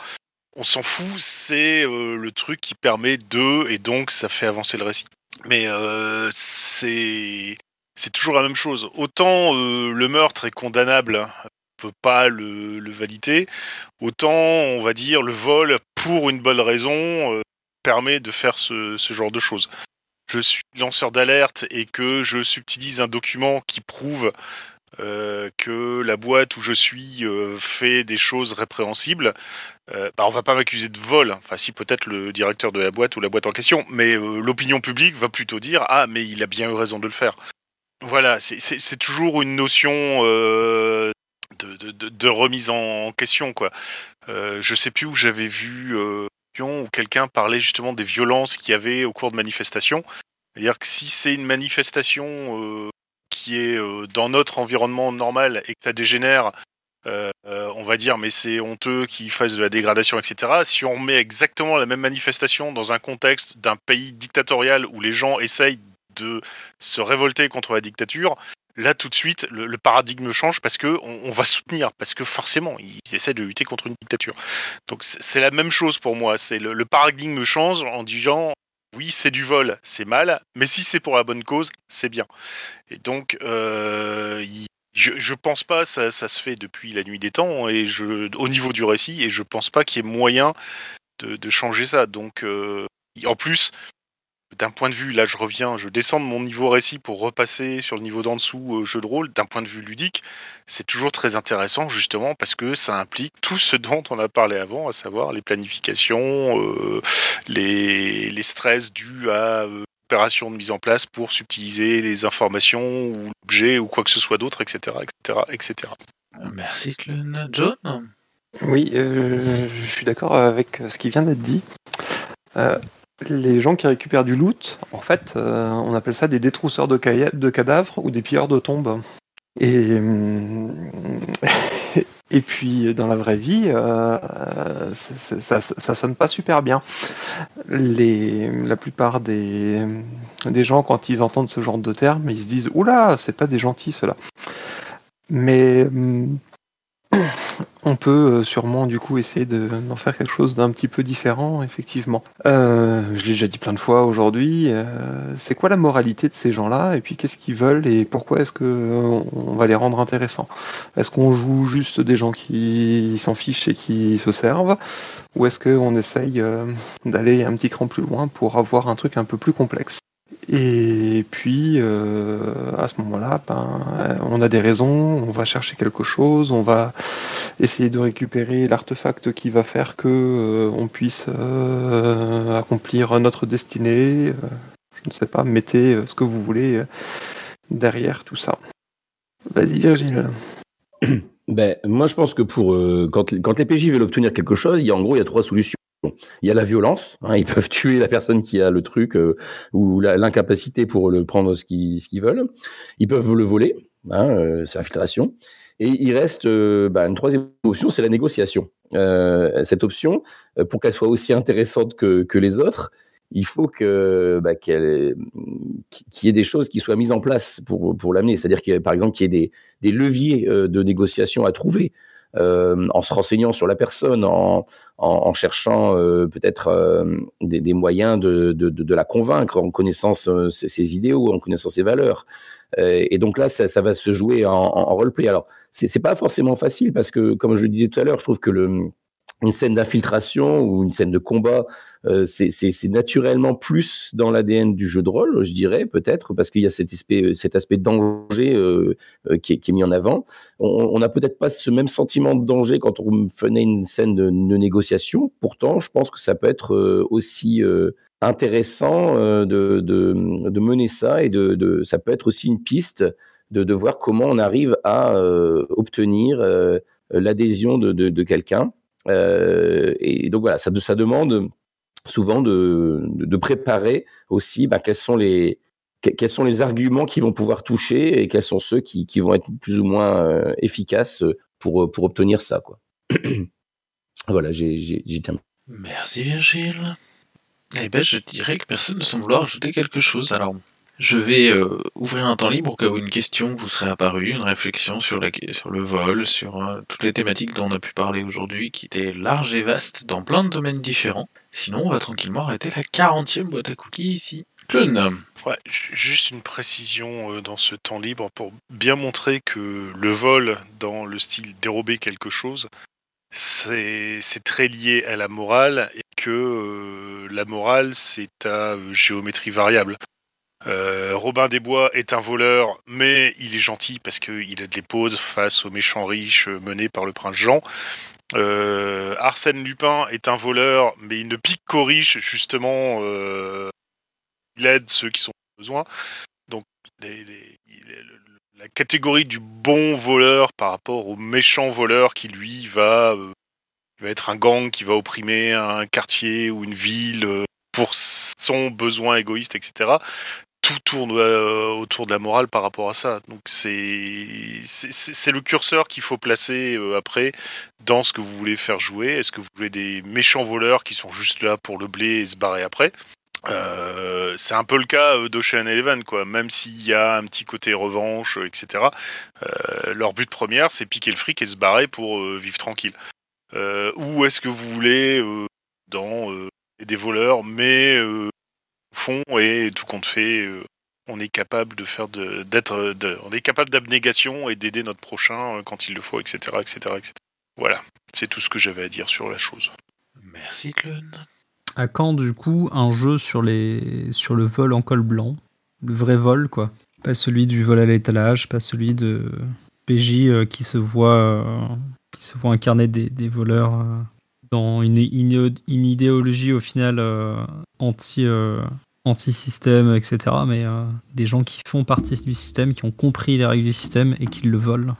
on s'en fout, c'est euh, le truc qui permet de, et donc ça fait avancer le récit. Mais euh, c'est toujours la même chose. Autant euh, le meurtre est condamnable, on peut pas le, valider, autant on va dire le vol pour une bonne raison permet de faire ce genre de choses. Je suis lanceur d'alerte et que je subtilise un document qui prouve euh, que la boîte où je suis euh, fait des choses répréhensibles, euh, bah, on va pas m'accuser de vol. Enfin, si peut-être le directeur de la boîte ou la boîte en question, mais euh, l'opinion publique va plutôt dire ah mais il a bien eu raison de le faire. Voilà, c'est toujours une notion de, remise en question quoi. je sais plus où j'avais vu où quelqu'un parlait justement des violences qu'il y avait au cours de manifestations. C'est-à-dire que si c'est une manifestation est euh, dans notre environnement normal et que ça dégénère euh, euh, on va dire, mais c'est honteux qu'ils fassent de la dégradation, etc. Si on met exactement la même manifestation dans un contexte d'un pays dictatorial où les gens essayent de se révolter contre la dictature, là tout de suite le, paradigme change parce que on, on va soutenir, parce que forcément ils essaient de lutter contre une dictature. Donc c'est la même chose pour moi. C'est le paradigme change en disant oui c'est du vol, c'est mal, mais si c'est pour la bonne cause, c'est bien. Et donc euh, je, je pense pas, ça, se fait depuis la nuit des temps et je, au niveau du récit et je pense pas qu'il y ait moyen de, de changer ça. Donc euh, en plus d'un point de vue, là je reviens, je descends de mon niveau récit pour repasser sur le niveau d'en dessous euh, jeu de rôle, d'un point de vue ludique, c'est toujours très intéressant justement parce que ça implique tout ce dont on a parlé avant, à savoir les planifications, euh, les, les stress dus à euh, opérations de mise en place pour subtiliser les informations ou l'objet ou quoi que ce soit d'autre, etc., etc., etc. Merci. John? Oui, euh, je suis d'accord avec ce qui vient d'être dit. Euh, les gens qui récupèrent du loot, en fait, euh, on appelle ça des détrousseurs de, de cadavres ou des pilleurs de tombes. Et, [laughs] et puis, dans la vraie vie, euh, ça, sonne pas super bien. La plupart des, gens, quand ils entendent ce genre de termes, ils se disent Oula, c'est pas des gentils ceux-là. Mais hum, on peut euh, sûrement du coup essayer de- d'en faire quelque chose d'un petit peu différent, effectivement. Euh, je l'ai déjà dit plein de fois aujourd'hui. euh, c'est quoi la moralité de ces gens-là Et puis qu'est-ce qu'ils veulent et pourquoi est-ce que euh, on va les rendre intéressants? Est-ce qu'on joue juste des gens qui s'en fichent et qui se servent Ou est-ce qu'on essaye d'aller un petit cran plus loin pour avoir un truc un peu plus complexe? Et puis, euh, à ce moment-là, ben, euh, on a des raisons, on va chercher quelque chose, on va essayer de récupérer l'artefact qui va faire que euh, on puisse accomplir notre destinée. je ne sais pas, mettez ce que vous voulez derrière tout ça. Vas-y Virgile. [clears throat] Ben, moi, je pense que pour quand, quand les PJ veulent obtenir quelque chose, il y a en gros il y a trois solutions. Il y a la violence, hein, ils [laughs] peuvent tuer la personne qui a le truc euh, ou l'incapacité pour le prendre ce qu'ils veulent. Ils peuvent le voler, hein, euh, c'est l'infiltration. Et il reste euh, bah, une troisième option, c'est la négociation. Cette option, pour qu'elle soit aussi intéressante que, les autres, il faut bah, qu'il y ait des choses qui soient mises en place pour, l'amener. C'est-à-dire par exemple qu'il y ait des, leviers de négociation à trouver en se renseignant sur la personne, en, cherchant euh, peut-être euh, des, moyens de, la convaincre, en connaissant euh, ses, ses idéaux, en connaissant ses valeurs. Euh, et donc là, ça, va se jouer en, en, roleplay. Alors, c'est pas forcément facile parce que, comme je le disais tout à l'heure, je trouve que le, une scène d'infiltration ou une scène de combat, euh, c'est naturellement plus dans l'ADN du jeu de rôle, je dirais, peut-être, parce qu'il y a cet aspect, cet aspect danger euh, euh, qui, est, qui est mis en avant. On n'a peut-être pas ce même sentiment de danger quand on faisait une scène de, négociation. Pourtant, je pense que ça peut être euh, aussi euh, intéressant euh, de, de, de mener ça et de, ça peut être aussi une piste de, voir comment on arrive à euh, obtenir euh, l'adhésion de quelqu'un. Euh, et donc voilà, ça, demande souvent de, préparer aussi ben, quels sont les arguments qui vont pouvoir toucher et quels sont ceux qui, vont être plus ou moins euh, efficaces pour, obtenir ça. [clears throat] Voilà, j'ai terminé. Merci Virgile. Eh ben, je dirais que personne ne semble vouloir ajouter quelque chose. Alors, je vais euh, ouvrir un temps libre au cas où une question vous serait apparue, une réflexion sur, la, sur le vol, sur euh, toutes les thématiques dont on a pu parler aujourd'hui, qui étaient larges et vastes dans plein de domaines différents. Sinon, on va tranquillement arrêter la 40e boîte à cookies ici. Clone. Ouais, ju- juste une précision euh, dans ce temps libre pour bien montrer que le vol dans le style dérober quelque chose, c'est très lié à la morale et que la morale c'est à géométrie variable. Euh, Robin des Bois est un voleur, mais il est gentil parce qu'il a de l'épaule face aux méchants riches menés par le prince Jean. Euh, Arsène Lupin est un voleur, mais il ne pique qu'aux riches, justement. euh, il aide ceux qui sont besoin. Donc, les- les- la catégorie du bon voleur par rapport au méchant voleur qui, lui, va, va être un gang qui va opprimer un quartier ou une ville pour son besoin égoïste, etc. tout tourne euh, autour de la morale par rapport à ça. Donc c'est le curseur qu'il faut placer euh, après dans ce que vous voulez faire jouer. Est-ce que vous voulez des méchants voleurs qui sont juste là pour le blé et se barrer après? Euh, c'est un peu le cas d'Ocean Eleven, quoi. Même s'il y a un petit côté revanche, etc. leur but premier, c'est piquer le fric et se barrer pour vivre tranquille. Ou est-ce que vous voulez dans des voleurs, mais fond et tout compte fait, euh, on est capable de faire de, d'être, de- on est capable d'abnégation et d'aider notre prochain euh, quand il le faut, etc., etc., etc. Voilà, c'est tout ce que j'avais à dire sur la chose. Merci, Clone. À quand du coup un jeu sur, les... sur le vol en col blanc? Le vrai vol, quoi. Pas celui du vol à l'étalage, pas celui de PJ euh, qui se voit, euh, qui se voit incarner des, des voleurs euh, dans une, une, une idéologie au final euh, anti, euh, anti-système, etc. Mais euh, des gens qui font partie du système, qui ont compris les règles du système et qui le volent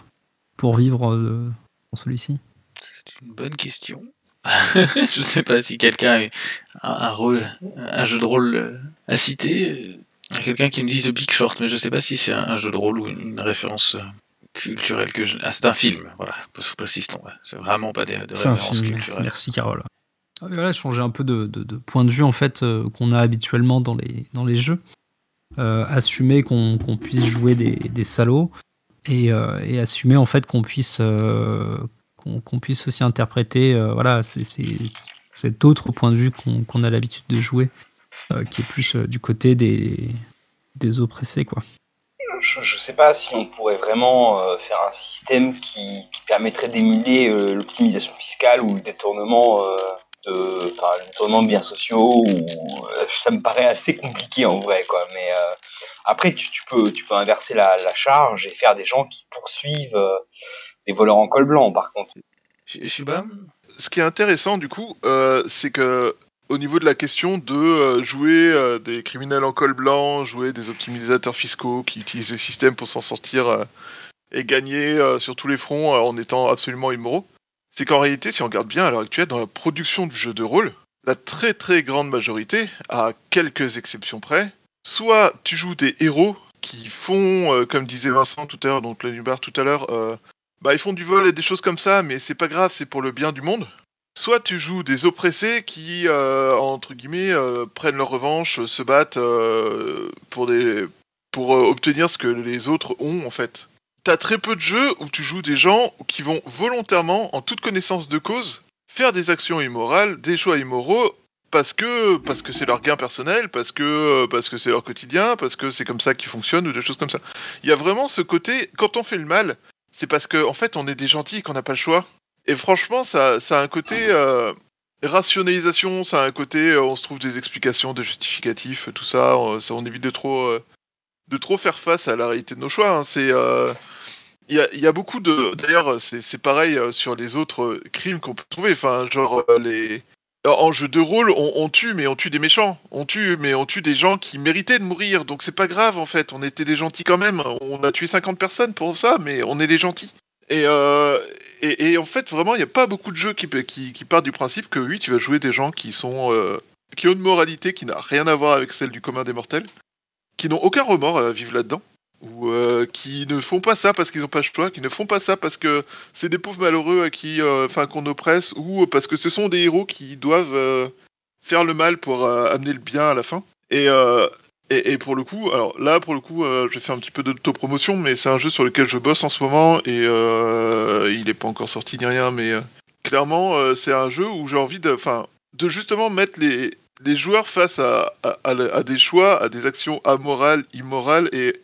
pour vivre euh, dans celui-ci. C'est une bonne question. [laughs] je sais pas si quelqu'un a un, rôle, un jeu de rôle euh, à citer. Quelqu'un qui me dise The Big Short, mais je sais pas si c'est un, jeu de rôle ou une, référence euh, culturelle que je. Ah, c'est un film, voilà, précisons. ouais. C'est vraiment pas des, de C'est un références film. culturelles. Merci Carole. Ah, Voilà, changer un peu de, de- point de vue en fait euh, qu'on a habituellement dans les, dans les jeux. Euh, assumer qu'on qu'on puisse jouer des, des salauds et, euh, et assumer en fait qu'on puisse qu'on qu'on puisse aussi interpréter voilà c'est cet autre point de vue qu'on qu'on a l'habitude de jouer qui est plus du côté des, des oppressés quoi. Je, je sais pas si on pourrait vraiment faire un système qui, permettrait d'émuler l'optimisation fiscale ou le détournement de, enfin, le détournement de biens sociaux. Ou, euh, ça me paraît assez compliqué en vrai, quoi. Mais euh, après, tu, tu peux, tu peux inverser la, la charge et faire des gens qui poursuivent euh, des voleurs en col blanc, par contre. Je, je suis pas. Ce qui est intéressant du coup, euh, c'est que au niveau de la question de jouer des criminels en col blanc, jouer des optimisateurs fiscaux qui utilisent le système pour s'en sortir et gagner sur tous les fronts en étant absolument immoraux, c'est qu'en réalité, si on regarde bien à l'heure actuelle dans la production du jeu de rôle, la très très grande majorité, à quelques exceptions près, soit tu joues des héros qui font, euh, comme disait Vincent tout à l'heure, donc Planubar tout à l'heure, euh, bah ils font du vol et des choses comme ça, mais c'est pas grave, c'est pour le bien du monde. Soit tu joues des oppressés qui, euh, entre guillemets, prennent leur revanche, se battent pour, des, pour obtenir ce que les autres ont, en fait. T'as très peu de jeux où tu joues des gens qui vont volontairement, en toute connaissance de cause, faire des actions immorales, des choix immoraux, parce que parce que c'est leur gain personnel, parce que parce que c'est leur quotidien, parce que c'est comme ça qu'ils fonctionnent ou des choses comme ça. Il y a vraiment ce côté, quand on fait le mal, c'est parce qu'en en fait on est des gentils et qu'on n'a pas le choix. Et franchement, ça, ça a un côté euh, rationalisation, ça a un côté, euh, on se trouve des explications, des justificatifs, tout ça, on, ça, on évite de trop, euh, de trop faire face à la réalité de nos choix. hein. C'est, euh, il y, a, y a beaucoup de, d'ailleurs, c'est, pareil euh, sur les autres crimes qu'on peut trouver. Enfin, genre euh, les, en jeu de rôle, on, tue, mais on tue des méchants. On tue, mais on tue des gens qui méritaient de mourir. Donc c'est pas grave en fait. On était des gentils quand même. On a tué 50 personnes pour ça, mais on est des gentils. Et, et, en fait, vraiment, il n'y a pas beaucoup de jeux qui, qui, partent du principe que oui, tu vas jouer des gens qui sont qui ont une moralité qui n'a rien à voir avec celle du commun des mortels, qui n'ont aucun remords à vivre là-dedans, ou euh, qui ne font pas ça parce qu'ils n'ont pas le choix, qui ne font pas ça parce que c'est des pauvres malheureux à qui, euh, enfin, qu'on oppresse, ou parce que ce sont des héros qui doivent euh, faire le mal pour euh, amener le bien à la fin. Et, euh, et, pour le coup, alors là, pour le coup, euh, je vais un petit peu d'autopromotion, mais c'est un jeu sur lequel je bosse en ce moment et euh, il n'est pas encore sorti ni rien, mais euh, clairement, euh, c'est un jeu où j'ai envie de, enfin, de justement mettre les, les joueurs face à, des choix, à des actions amorales, immorales et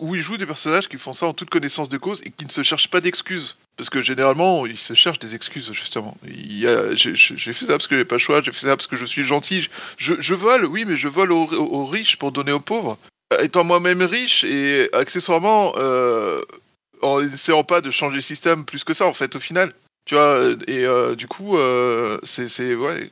où ils jouent des personnages qui font ça en toute connaissance de cause et qui ne se cherchent pas d'excuses. Parce que généralement, ils se cherchent des excuses, justement. J'ai fait ça parce que j'ai pas le choix, j'ai fait ça parce que je suis gentil. Je, vole, oui, mais je vole aux, riches pour donner aux pauvres. Euh, Étant moi-même riche et accessoirement, euh, en essayant pas de changer le système plus que ça, en fait, au final. Tu vois, et euh, du coup, euh, c'est- ouais,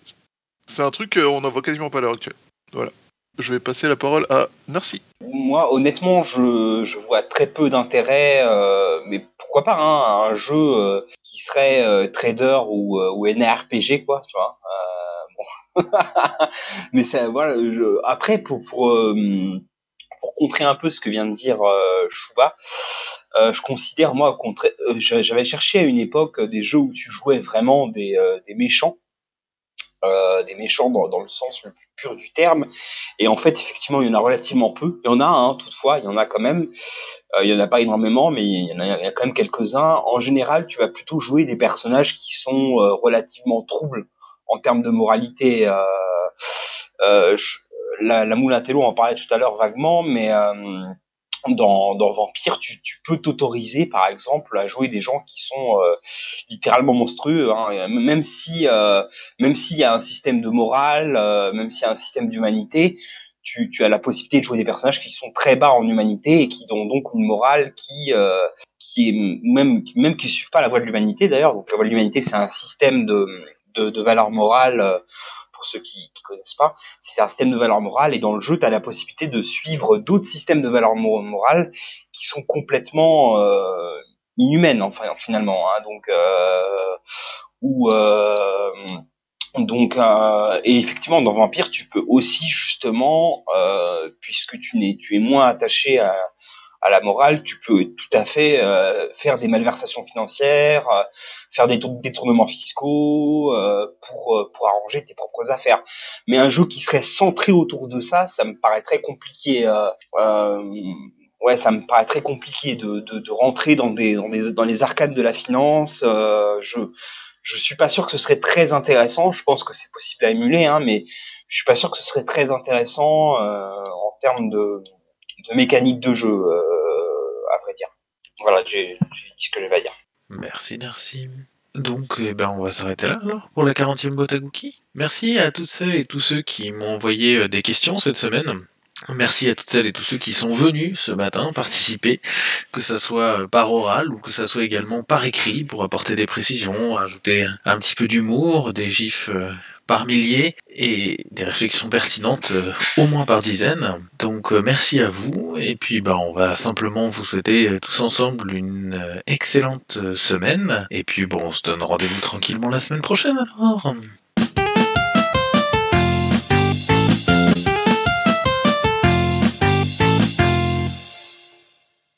c'est un truc qu'on n'en voit quasiment pas à l'heure actuelle. Voilà. Je vais passer la parole à Narcy. Moi, honnêtement, je, vois très peu d'intérêt, euh, mais pourquoi pas hein, un jeu euh, qui serait euh, trader ou, NRPG, quoi, tu vois. [laughs] Mais ça, voilà. après, pour pour, contrer un peu ce que vient de dire Chouba, je considère moi, j'avais cherché à une époque des jeux où tu jouais vraiment des méchants, euh, des méchants dans, dans le sens le plus pur du terme. Et en fait, effectivement, il y en a relativement peu. Il y en a, hein, toutefois, il y en a quand même. Euh, il y en a pas énormément, mais il y en a, il y a quand même quelques-uns. En général, tu vas plutôt jouer des personnages qui sont euh, relativement troubles en termes de moralité. Euh, euh, la, la en parlait tout à l'heure vaguement, mais dans, dans Vampire, tu, tu peux t'autoriser, par exemple, à jouer des gens qui sont euh, littéralement monstrueux, hein, et même si, euh, même s'il y a un système de morale, euh, même s'il y a un système d'humanité, tu, tu as la possibilité de jouer des personnages qui sont très bas en humanité et qui ont donc une morale qui, euh, qui est même, même qui suivent pas la voie de l'humanité d'ailleurs. Donc la voie de l'humanité, c'est un système de, de, de valeurs morales. Pour ceux qui, qui connaissent pas, c'est un système de valeurs morales et dans le jeu, tu as la possibilité de suivre d'autres systèmes de valeurs mo- morales qui sont complètement euh, inhumaines, enfin finalement. Hein, donc euh, euh, donc et effectivement dans Vampire, tu peux aussi justement, puisque tu n'es tu es moins attaché à à la morale, tu peux tout à fait euh, faire des malversations financières, euh, faire des tour- détournements fiscaux euh, pour euh, pour arranger tes propres affaires. Mais un jeu qui serait centré autour de ça, ça me paraît très compliqué. euh, euh, ouais, ça me paraît très compliqué de, de, de rentrer dans des dans des dans les arcades de la finance. Je je suis pas sûr que ce serait très intéressant. Je pense que c'est possible à émuler, hein, mais je suis pas sûr que ce serait très intéressant en termes de de mécanique de jeu, euh, à vrai dire. Voilà, j'ai dit ce que j'avais à dire. Merci, merci. Donc, eh ben, on va s'arrêter là alors pour la 40e boîte à cookies. Merci à toutes celles et tous ceux qui m'ont envoyé euh, des questions cette semaine. Merci à toutes celles et tous ceux qui sont venus ce matin participer, que ça soit euh, par oral ou que ça soit également par écrit pour apporter des précisions, ajouter un petit peu d'humour, des gifs par milliers et des réflexions pertinentes euh, au moins par dizaines. Donc euh, merci à vous et puis bah on va simplement vous souhaiter euh, tous ensemble une excellente semaine et puis bon on se donne rendez-vous tranquillement la semaine prochaine alors.